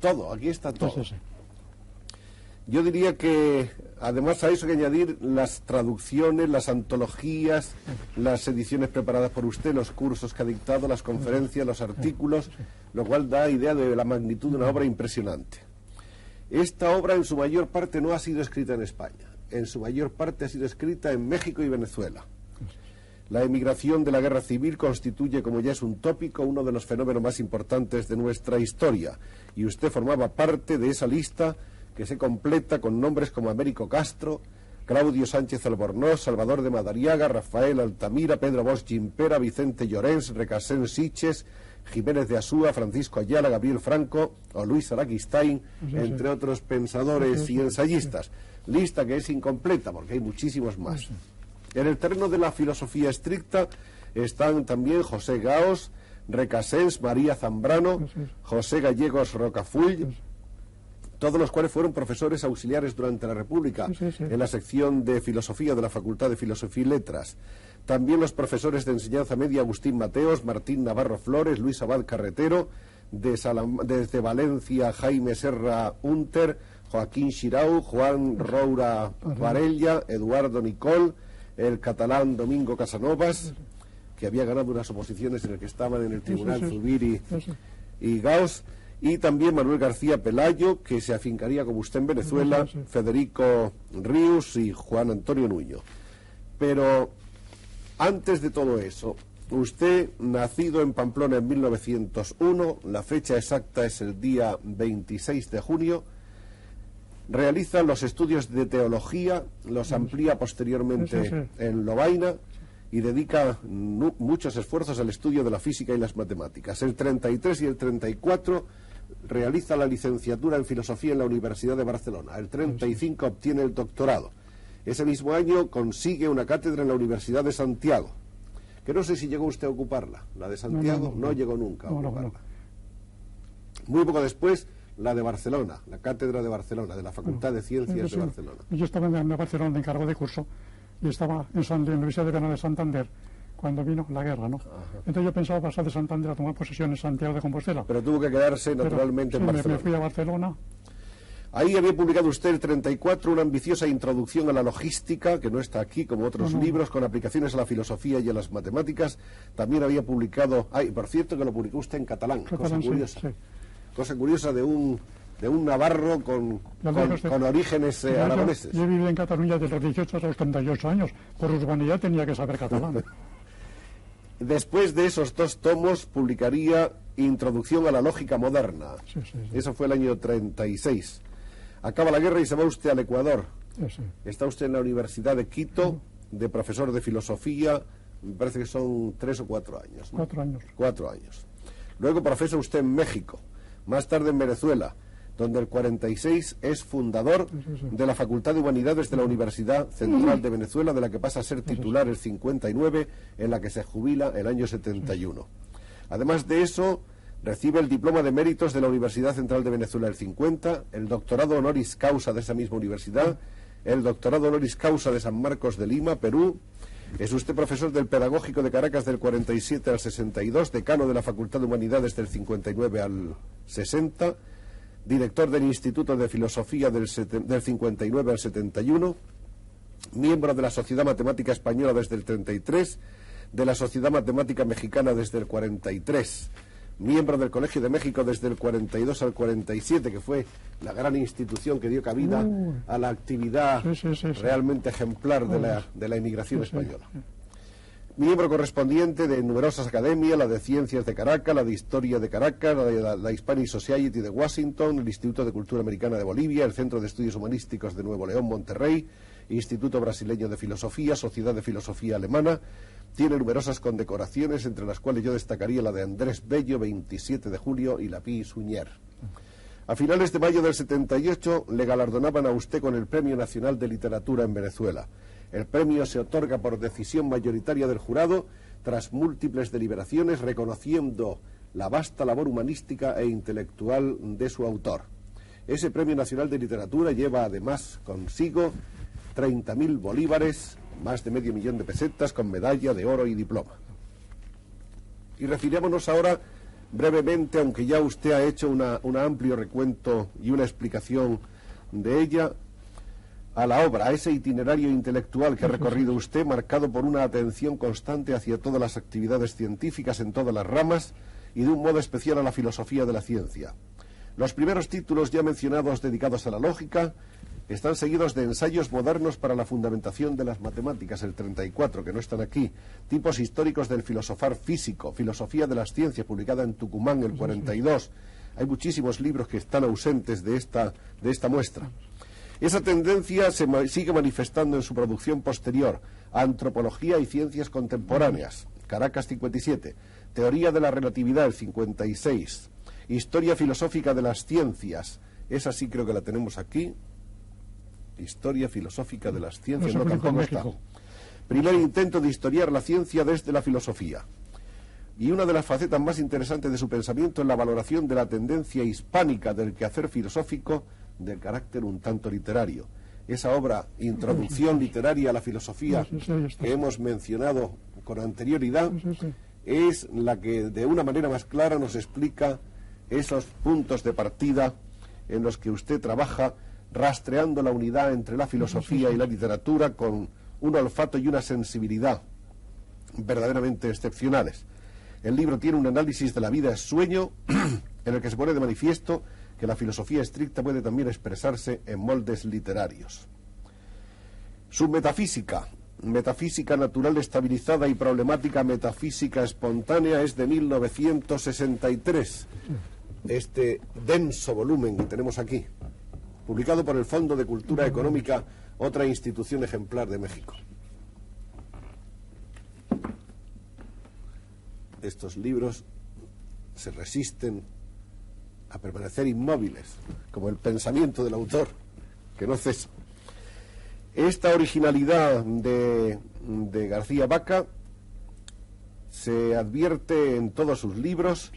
todo, aquí está todo. Yo diría que además a eso hay que añadir las traducciones, las antologías, las ediciones preparadas por usted, los cursos que ha dictado, las conferencias, los artículos, lo cual da idea de la magnitud de una obra impresionante. Esta obra en su mayor parte no ha sido escrita en España, en su mayor parte ha sido escrita en México y Venezuela. La emigración de la guerra civil constituye, como ya es un tópico, uno de los fenómenos más importantes de nuestra historia, y usted formaba parte de esa lista que se completa con nombres como Américo Castro, Claudio Sánchez Albornoz, Salvador de Madariaga, Rafael Altamira, Pedro Bosch Gimpera, Vicente Llorens, Recasén Siches, Jiménez de Asúa, Francisco Ayala, Gabriel Franco o Luis Araquistain, entre otros pensadores y ensayistas. Lista que es incompleta porque hay muchísimos más. En el terreno de la filosofía estricta están también José Gaos, Recasens, María Zambrano, José Gallegos Rocafull, todos los cuales fueron profesores auxiliares durante la República en la sección de Filosofía de la Facultad de Filosofía y Letras. También los profesores de enseñanza media Agustín Mateos, Martín Navarro Flores, Luis Abad Carretero, desde Valencia Jaime Serra Unter, Joaquín Xirau, Juan Roura Varella, Eduardo Nicol, el catalán Domingo Casanovas, que había ganado unas oposiciones en el que estaban en el Tribunal Zubiri y Gauss y también Manuel García Pelayo, que se afincaría como usted en Venezuela, Federico Ríos y Juan Antonio Nuño. Pero antes de todo eso, usted, nacido en Pamplona en 1901, la fecha exacta es el día 26 de junio, realiza los estudios de teología, los amplía posteriormente en Lovaina y dedica muchos esfuerzos al estudio de la física y las matemáticas. El 33 y el 34 realiza la licenciatura en Filosofía en la Universidad de Barcelona. El 35 obtiene el doctorado. Ese mismo año consigue una cátedra en la Universidad de Santiago, que no sé si llegó usted a ocuparla. La de Santiago no, llegó nunca a ocuparla. Muy poco después, la de Barcelona, la cátedra de Barcelona, de la Facultad de Ciencias de Barcelona. Yo estaba en Barcelona de encargo de curso y estaba en, San, la Universidad de Verano de Santander cuando vino la guerra, ¿no? Entonces yo pensaba pasar de Santander a tomar posesión en Santiago de Compostela. Pero tuvo que quedarse naturalmente en Barcelona. Me fui a Barcelona. Ahí había publicado usted el 34 una ambiciosa introducción a la logística, que no está aquí, como otros libros, con aplicaciones a la filosofía y a las matemáticas. También había publicado, ay, por cierto que lo publicó usted en catalán, cosa curiosa. Cosa curiosa de un de un navarro con, con, orígenes eh, aragoneses. Yo, he vivido en Cataluña desde los 18 hasta los 38 años. Por urbanidad tenía que saber catalán. Después de esos dos tomos publicaría Introducción a la Lógica Moderna. Eso fue el año 36. Acaba la guerra y se va usted al Ecuador. Está usted en la Universidad de Quito, de profesor de filosofía, me parece que son tres o cuatro años. Cuatro años. Cuatro años. Luego profesa usted en México, más tarde en Venezuela, donde el 46 es fundador de la Facultad de Humanidades de la Universidad Central de Venezuela, de la que pasa a ser titular el 59, en la que se jubila el año 71. Además de eso, recibe el diploma de méritos de la Universidad Central de Venezuela el 50, el doctorado honoris causa de esa misma universidad, el doctorado honoris causa de San Marcos de Lima, Perú. Es usted profesor del Pedagógico de Caracas del 47 al 62, decano de la Facultad de Humanidades del 59 al 60 director del Instituto de Filosofía del, 59 al 71, miembro de la Sociedad Matemática Española desde el 33, de la Sociedad Matemática Mexicana desde el 43, miembro del Colegio de México desde el 42 al 47, que fue la gran institución que dio cabida uh. a la actividad realmente ejemplar de la, de la inmigración española miembro correspondiente de numerosas academias, la de Ciencias de Caracas, la de Historia de Caracas, la de la, Hispanic Society de Washington, el Instituto de Cultura Americana de Bolivia, el Centro de Estudios Humanísticos de Nuevo León, Monterrey, Instituto Brasileño de Filosofía, Sociedad de Filosofía Alemana. Tiene numerosas condecoraciones, entre las cuales yo destacaría la de Andrés Bello, 27 de julio, y la Pi Suñer. A finales de mayo del 78 le galardonaban a usted con el Premio Nacional de Literatura en Venezuela. El premio se otorga por decisión mayoritaria del jurado tras múltiples deliberaciones reconociendo la vasta labor humanística e intelectual de su autor. Ese Premio Nacional de Literatura lleva además consigo 30.000 bolívares, más de medio millón de pesetas con medalla de oro y diploma. Y refirémonos ahora brevemente, aunque ya usted ha hecho un amplio recuento y una explicación de ella, a la obra, a ese itinerario intelectual que ha recorrido usted, marcado por una atención constante hacia todas las actividades científicas en todas las ramas y de un modo especial a la filosofía de la ciencia. Los primeros títulos ya mencionados dedicados a la lógica están seguidos de ensayos modernos para la fundamentación de las matemáticas, el 34, que no están aquí, tipos históricos del filosofar físico, filosofía de las ciencias, publicada en Tucumán, el 42. Hay muchísimos libros que están ausentes de esta, de esta muestra. Esa tendencia se sigue manifestando en su producción posterior, Antropología y Ciencias Contemporáneas, Caracas 57, Teoría de la Relatividad, el 56, Historia Filosófica de las Ciencias, esa sí creo que la tenemos aquí, Historia Filosófica de las Ciencias, no, tampoco está. Primer intento de historiar la ciencia desde la filosofía. Y una de las facetas más interesantes de su pensamiento es la valoración de la tendencia hispánica del quehacer filosófico de carácter un tanto literario. Esa obra, Introducción Literaria a la Filosofía, que hemos mencionado con anterioridad, es la que de una manera más clara nos explica esos puntos de partida en los que usted trabaja rastreando la unidad entre la filosofía y la literatura con un olfato y una sensibilidad verdaderamente excepcionales. El libro tiene un análisis de la vida sueño en el que se pone de manifiesto que la filosofía estricta puede también expresarse en moldes literarios. Su metafísica, metafísica natural estabilizada y problemática metafísica espontánea es de 1963. Este denso volumen que tenemos aquí, publicado por el Fondo de Cultura Económica, otra institución ejemplar de México. Estos libros se resisten a permanecer inmóviles, como el pensamiento del autor, que no cesa. Esta originalidad de, de García Vaca se advierte en todos sus libros,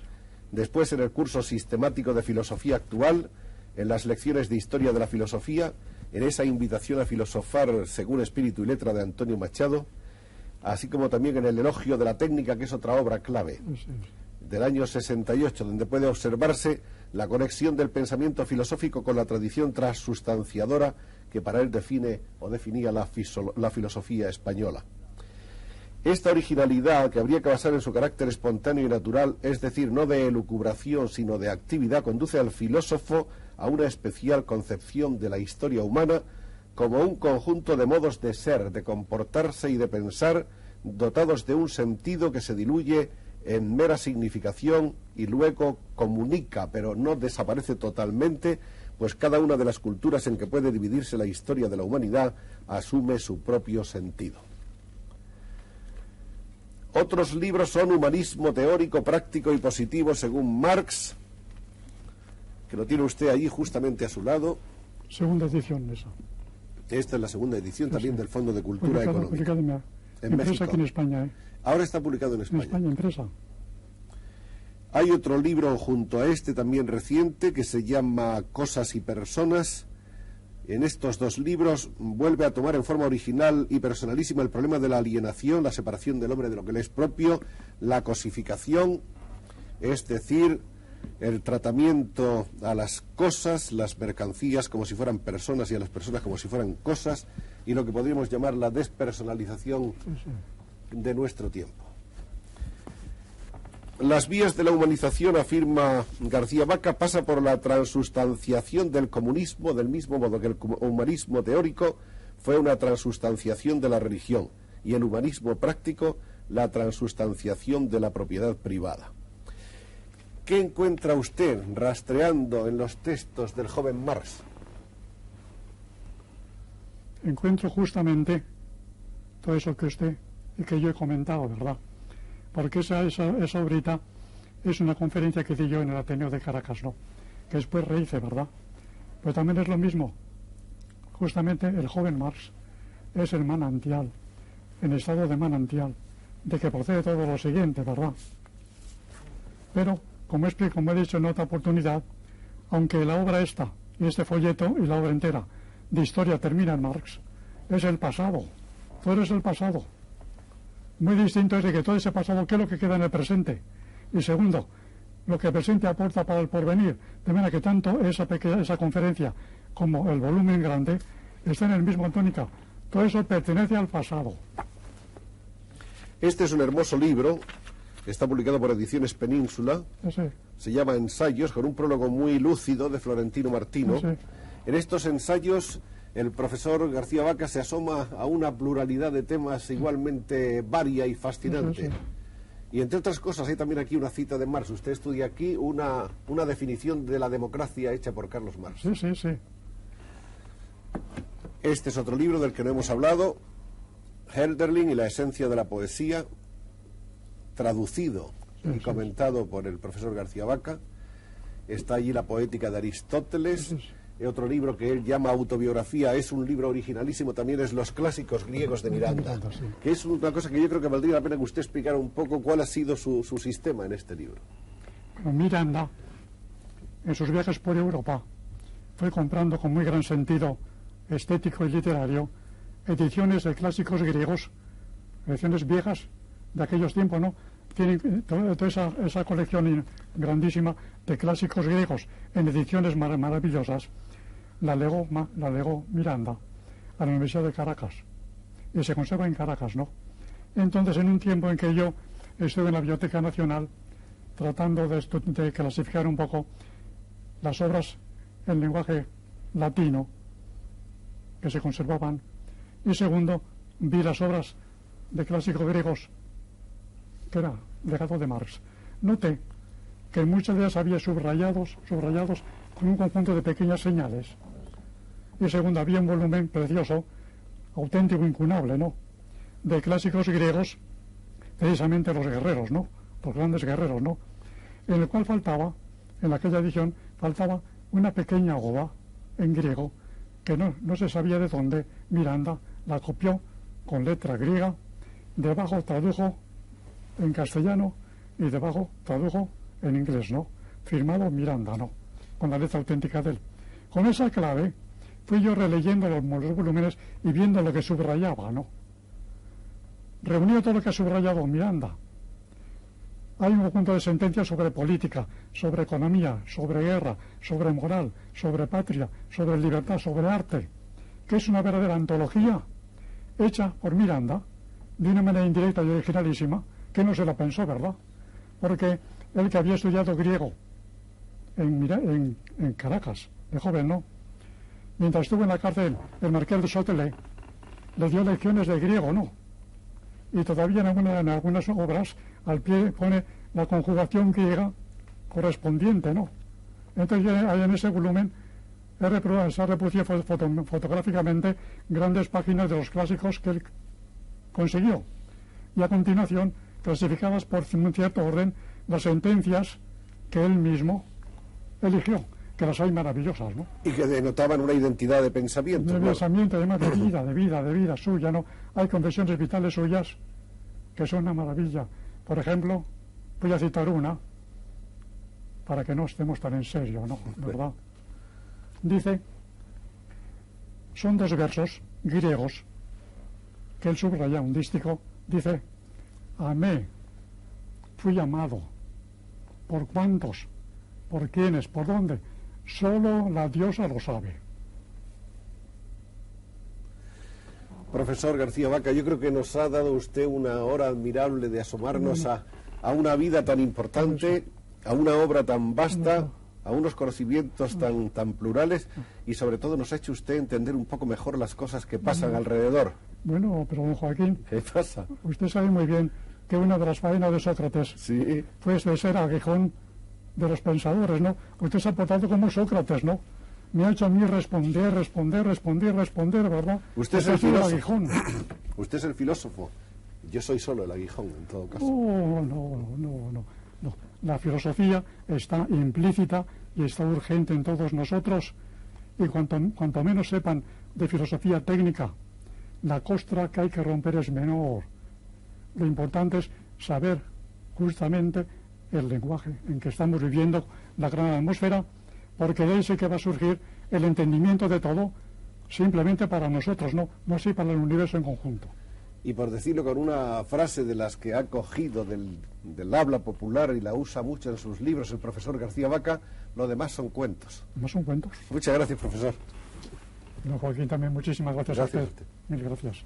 después en el curso sistemático de filosofía actual, en las lecciones de historia de la filosofía, en esa invitación a filosofar según espíritu y letra de Antonio Machado, así como también en el elogio de la técnica, que es otra obra clave del año 68, donde puede observarse la conexión del pensamiento filosófico con la tradición transustanciadora que para él define o definía la, la filosofía española. Esta originalidad, que habría que basar en su carácter espontáneo y natural, es decir, no de elucubración, sino de actividad, conduce al filósofo a una especial concepción de la historia humana como un conjunto de modos de ser, de comportarse y de pensar dotados de un sentido que se diluye en mera significación y luego comunica, pero no desaparece totalmente, pues cada una de las culturas en que puede dividirse la historia de la humanidad asume su propio sentido. Otros libros son Humanismo teórico, práctico y positivo según Marx, que lo tiene usted ahí justamente a su lado. Segunda edición esa. Esta es la segunda edición también del Fondo de Cultura Económica. en, en México. aquí en España. ¿eh? Ahora está publicado en España. En España, empresa. Hay otro libro junto a este también reciente que se llama Cosas y Personas. En estos dos libros vuelve a tomar en forma original y personalísima el problema de la alienación, la separación del hombre de lo que le es propio, la cosificación, es decir, el tratamiento a las cosas, las mercancías como si fueran personas y a las personas como si fueran cosas, y lo que podríamos llamar la despersonalización de nuestro tiempo. Las vías de la humanización, afirma García Vaca, pasa por la transustanciación del comunismo, del mismo modo que el humanismo teórico fue una transustanciación de la religión y el humanismo práctico la transustanciación de la propiedad privada. ¿Qué encuentra usted rastreando en los textos del joven Marx? Encuentro justamente todo eso que usted que yo he comentado, ¿verdad? Porque esa, esa, esa obrita es una conferencia que di yo en el Ateneo de Caracas, ¿no? Que después rehice, ¿verdad? Pero también es lo mismo. Justamente el joven Marx es el manantial, en estado de manantial, de que procede todo lo siguiente, ¿verdad? Pero, como explico, como he dicho en otra oportunidad, aunque la obra esta, y este folleto y la obra entera de historia termina en Marx, es el pasado. Todo es el pasado. Muy distinto es de que todo ese pasado, ¿qué es lo que queda en el presente? Y segundo, lo que el presente aporta para el porvenir. De manera que tanto esa, pequeña, esa conferencia como el volumen grande están en el mismo tónica. Todo eso pertenece al pasado. Este es un hermoso libro, está publicado por Ediciones Península. Sí. Se llama Ensayos, con un prólogo muy lúcido de Florentino Martino. Sí. En estos ensayos el profesor García Vaca se asoma a una pluralidad de temas igualmente varia y fascinante. Sí, sí. Y entre otras cosas hay también aquí una cita de Marx. Usted estudia aquí una, una definición de la democracia hecha por Carlos Marx. Sí, sí, sí. Este es otro libro del que no hemos hablado, Helderlin y la esencia de la poesía, traducido Sí, y comentado por el profesor García Vaca. Está allí la poética de Aristóteles. Otro libro que él llama autobiografía, es un libro originalísimo también, es Los clásicos griegos de Miranda, que es una cosa que yo creo que valdría la pena que usted explicara un poco cuál ha sido su, su sistema en este libro. Bueno, Miranda, en sus viajes por Europa, fue comprando con muy gran sentido estético y literario ediciones de clásicos griegos, ediciones viejas de aquellos tiempos, ¿no? Tienen eh, toda, toda esa, esa colección grandísima de clásicos griegos en ediciones mar- maravillosas. La legó, la Miranda a la Universidad de Caracas. Y se conserva en Caracas, ¿no? Entonces, en un tiempo en que yo estuve en la Biblioteca Nacional, tratando de, clasificar un poco las obras en lenguaje latino que se conservaban. Y segundo vi las obras de clásicos griegos que era legado de Marx. Noté que muchas de ellas había subrayados subrayados con un conjunto de pequeñas señales y segundo había un volumen precioso auténtico incunable no de clásicos griegos precisamente los guerreros no los grandes guerreros no en el cual faltaba, en aquella edición, faltaba una pequeña oda en griego que no, no se sabía de dónde Miranda la copió con letra griega, debajo tradujo en castellano y debajo tradujo en inglés, ¿no? Firmado Miranda, ¿no? Con la letra auténtica de él. Con esa clave fui yo releyendo los, volúmenes y viendo lo que subrayaba, ¿no? Reunido todo lo que ha subrayado Miranda, hay un conjunto de sentencias sobre política, sobre economía, sobre guerra, sobre moral, sobre patria, sobre libertad, sobre arte, que es una verdadera antología hecha por Miranda de una manera indirecta y originalísima, que no se la pensó, ¿verdad? Porque él que había estudiado griego en Caracas, de joven, ¿no? Mientras estuvo en la cárcel, el marqués de Sotele le dio lecciones de griego, ¿no? Y todavía en, algunas obras al pie pone la conjugación griega correspondiente, ¿no? Entonces ahí en ese volumen se ha reproducido fotográficamente grandes páginas de los clásicos que él consiguió. Y a continuación, clasificadas por un cierto orden, las sentencias que él mismo eligió, que las hay maravillosas, ¿no? Y que denotaban una identidad de pensamiento. De pensamiento, además de vida, de vida, de vida suya, ¿no? Hay confesiones vitales suyas que son una maravilla. Por ejemplo, voy a citar una, para que no estemos tan en serio, ¿no? ¿Verdad? Dice, son dos versos griegos que él subraya un dístico, dice, amé, fui amado, ¿por cuántos? ¿Por quiénes? ¿Por dónde? Solo la diosa lo sabe. Profesor García Vaca, yo creo que nos ha dado usted una hora admirable de asomarnos a, a una vida tan importante, a una obra tan vasta, a unos conocimientos tan, tan plurales y sobre todo nos ha hecho usted entender un poco mejor las cosas que pasan alrededor. Bueno, pero don Joaquín, ¿Qué pasa? usted sabe muy bien que una de las faenas de Sócrates Sí, fue de ser aguijón de los pensadores, ¿no? Usted se ha portado como Sócrates, ¿no? Me ha hecho a mí responder, responder, responder, responder, ¿verdad? Usted es Porque el filósofo. aguijón. usted es el filósofo. Yo soy solo el aguijón, en todo caso. Oh, no, no, no, no. La filosofía está implícita y está urgente en todos nosotros. Y cuanto, cuanto menos sepan de filosofía técnica, la costra que hay que romper es menor. Lo importante es saber justamente el lenguaje en que estamos viviendo la gran atmósfera, porque de ahí sí que va a surgir el entendimiento de todo, simplemente para nosotros, no, no así para el universo en conjunto. Y por decirlo con una frase de las que ha cogido del, del habla popular y la usa mucho en sus libros el profesor García Vaca, lo demás son cuentos. No son cuentos. Muchas gracias, profesor. Don Joaquín, también muchísimas gracias, Gracias a usted. Mil gracias.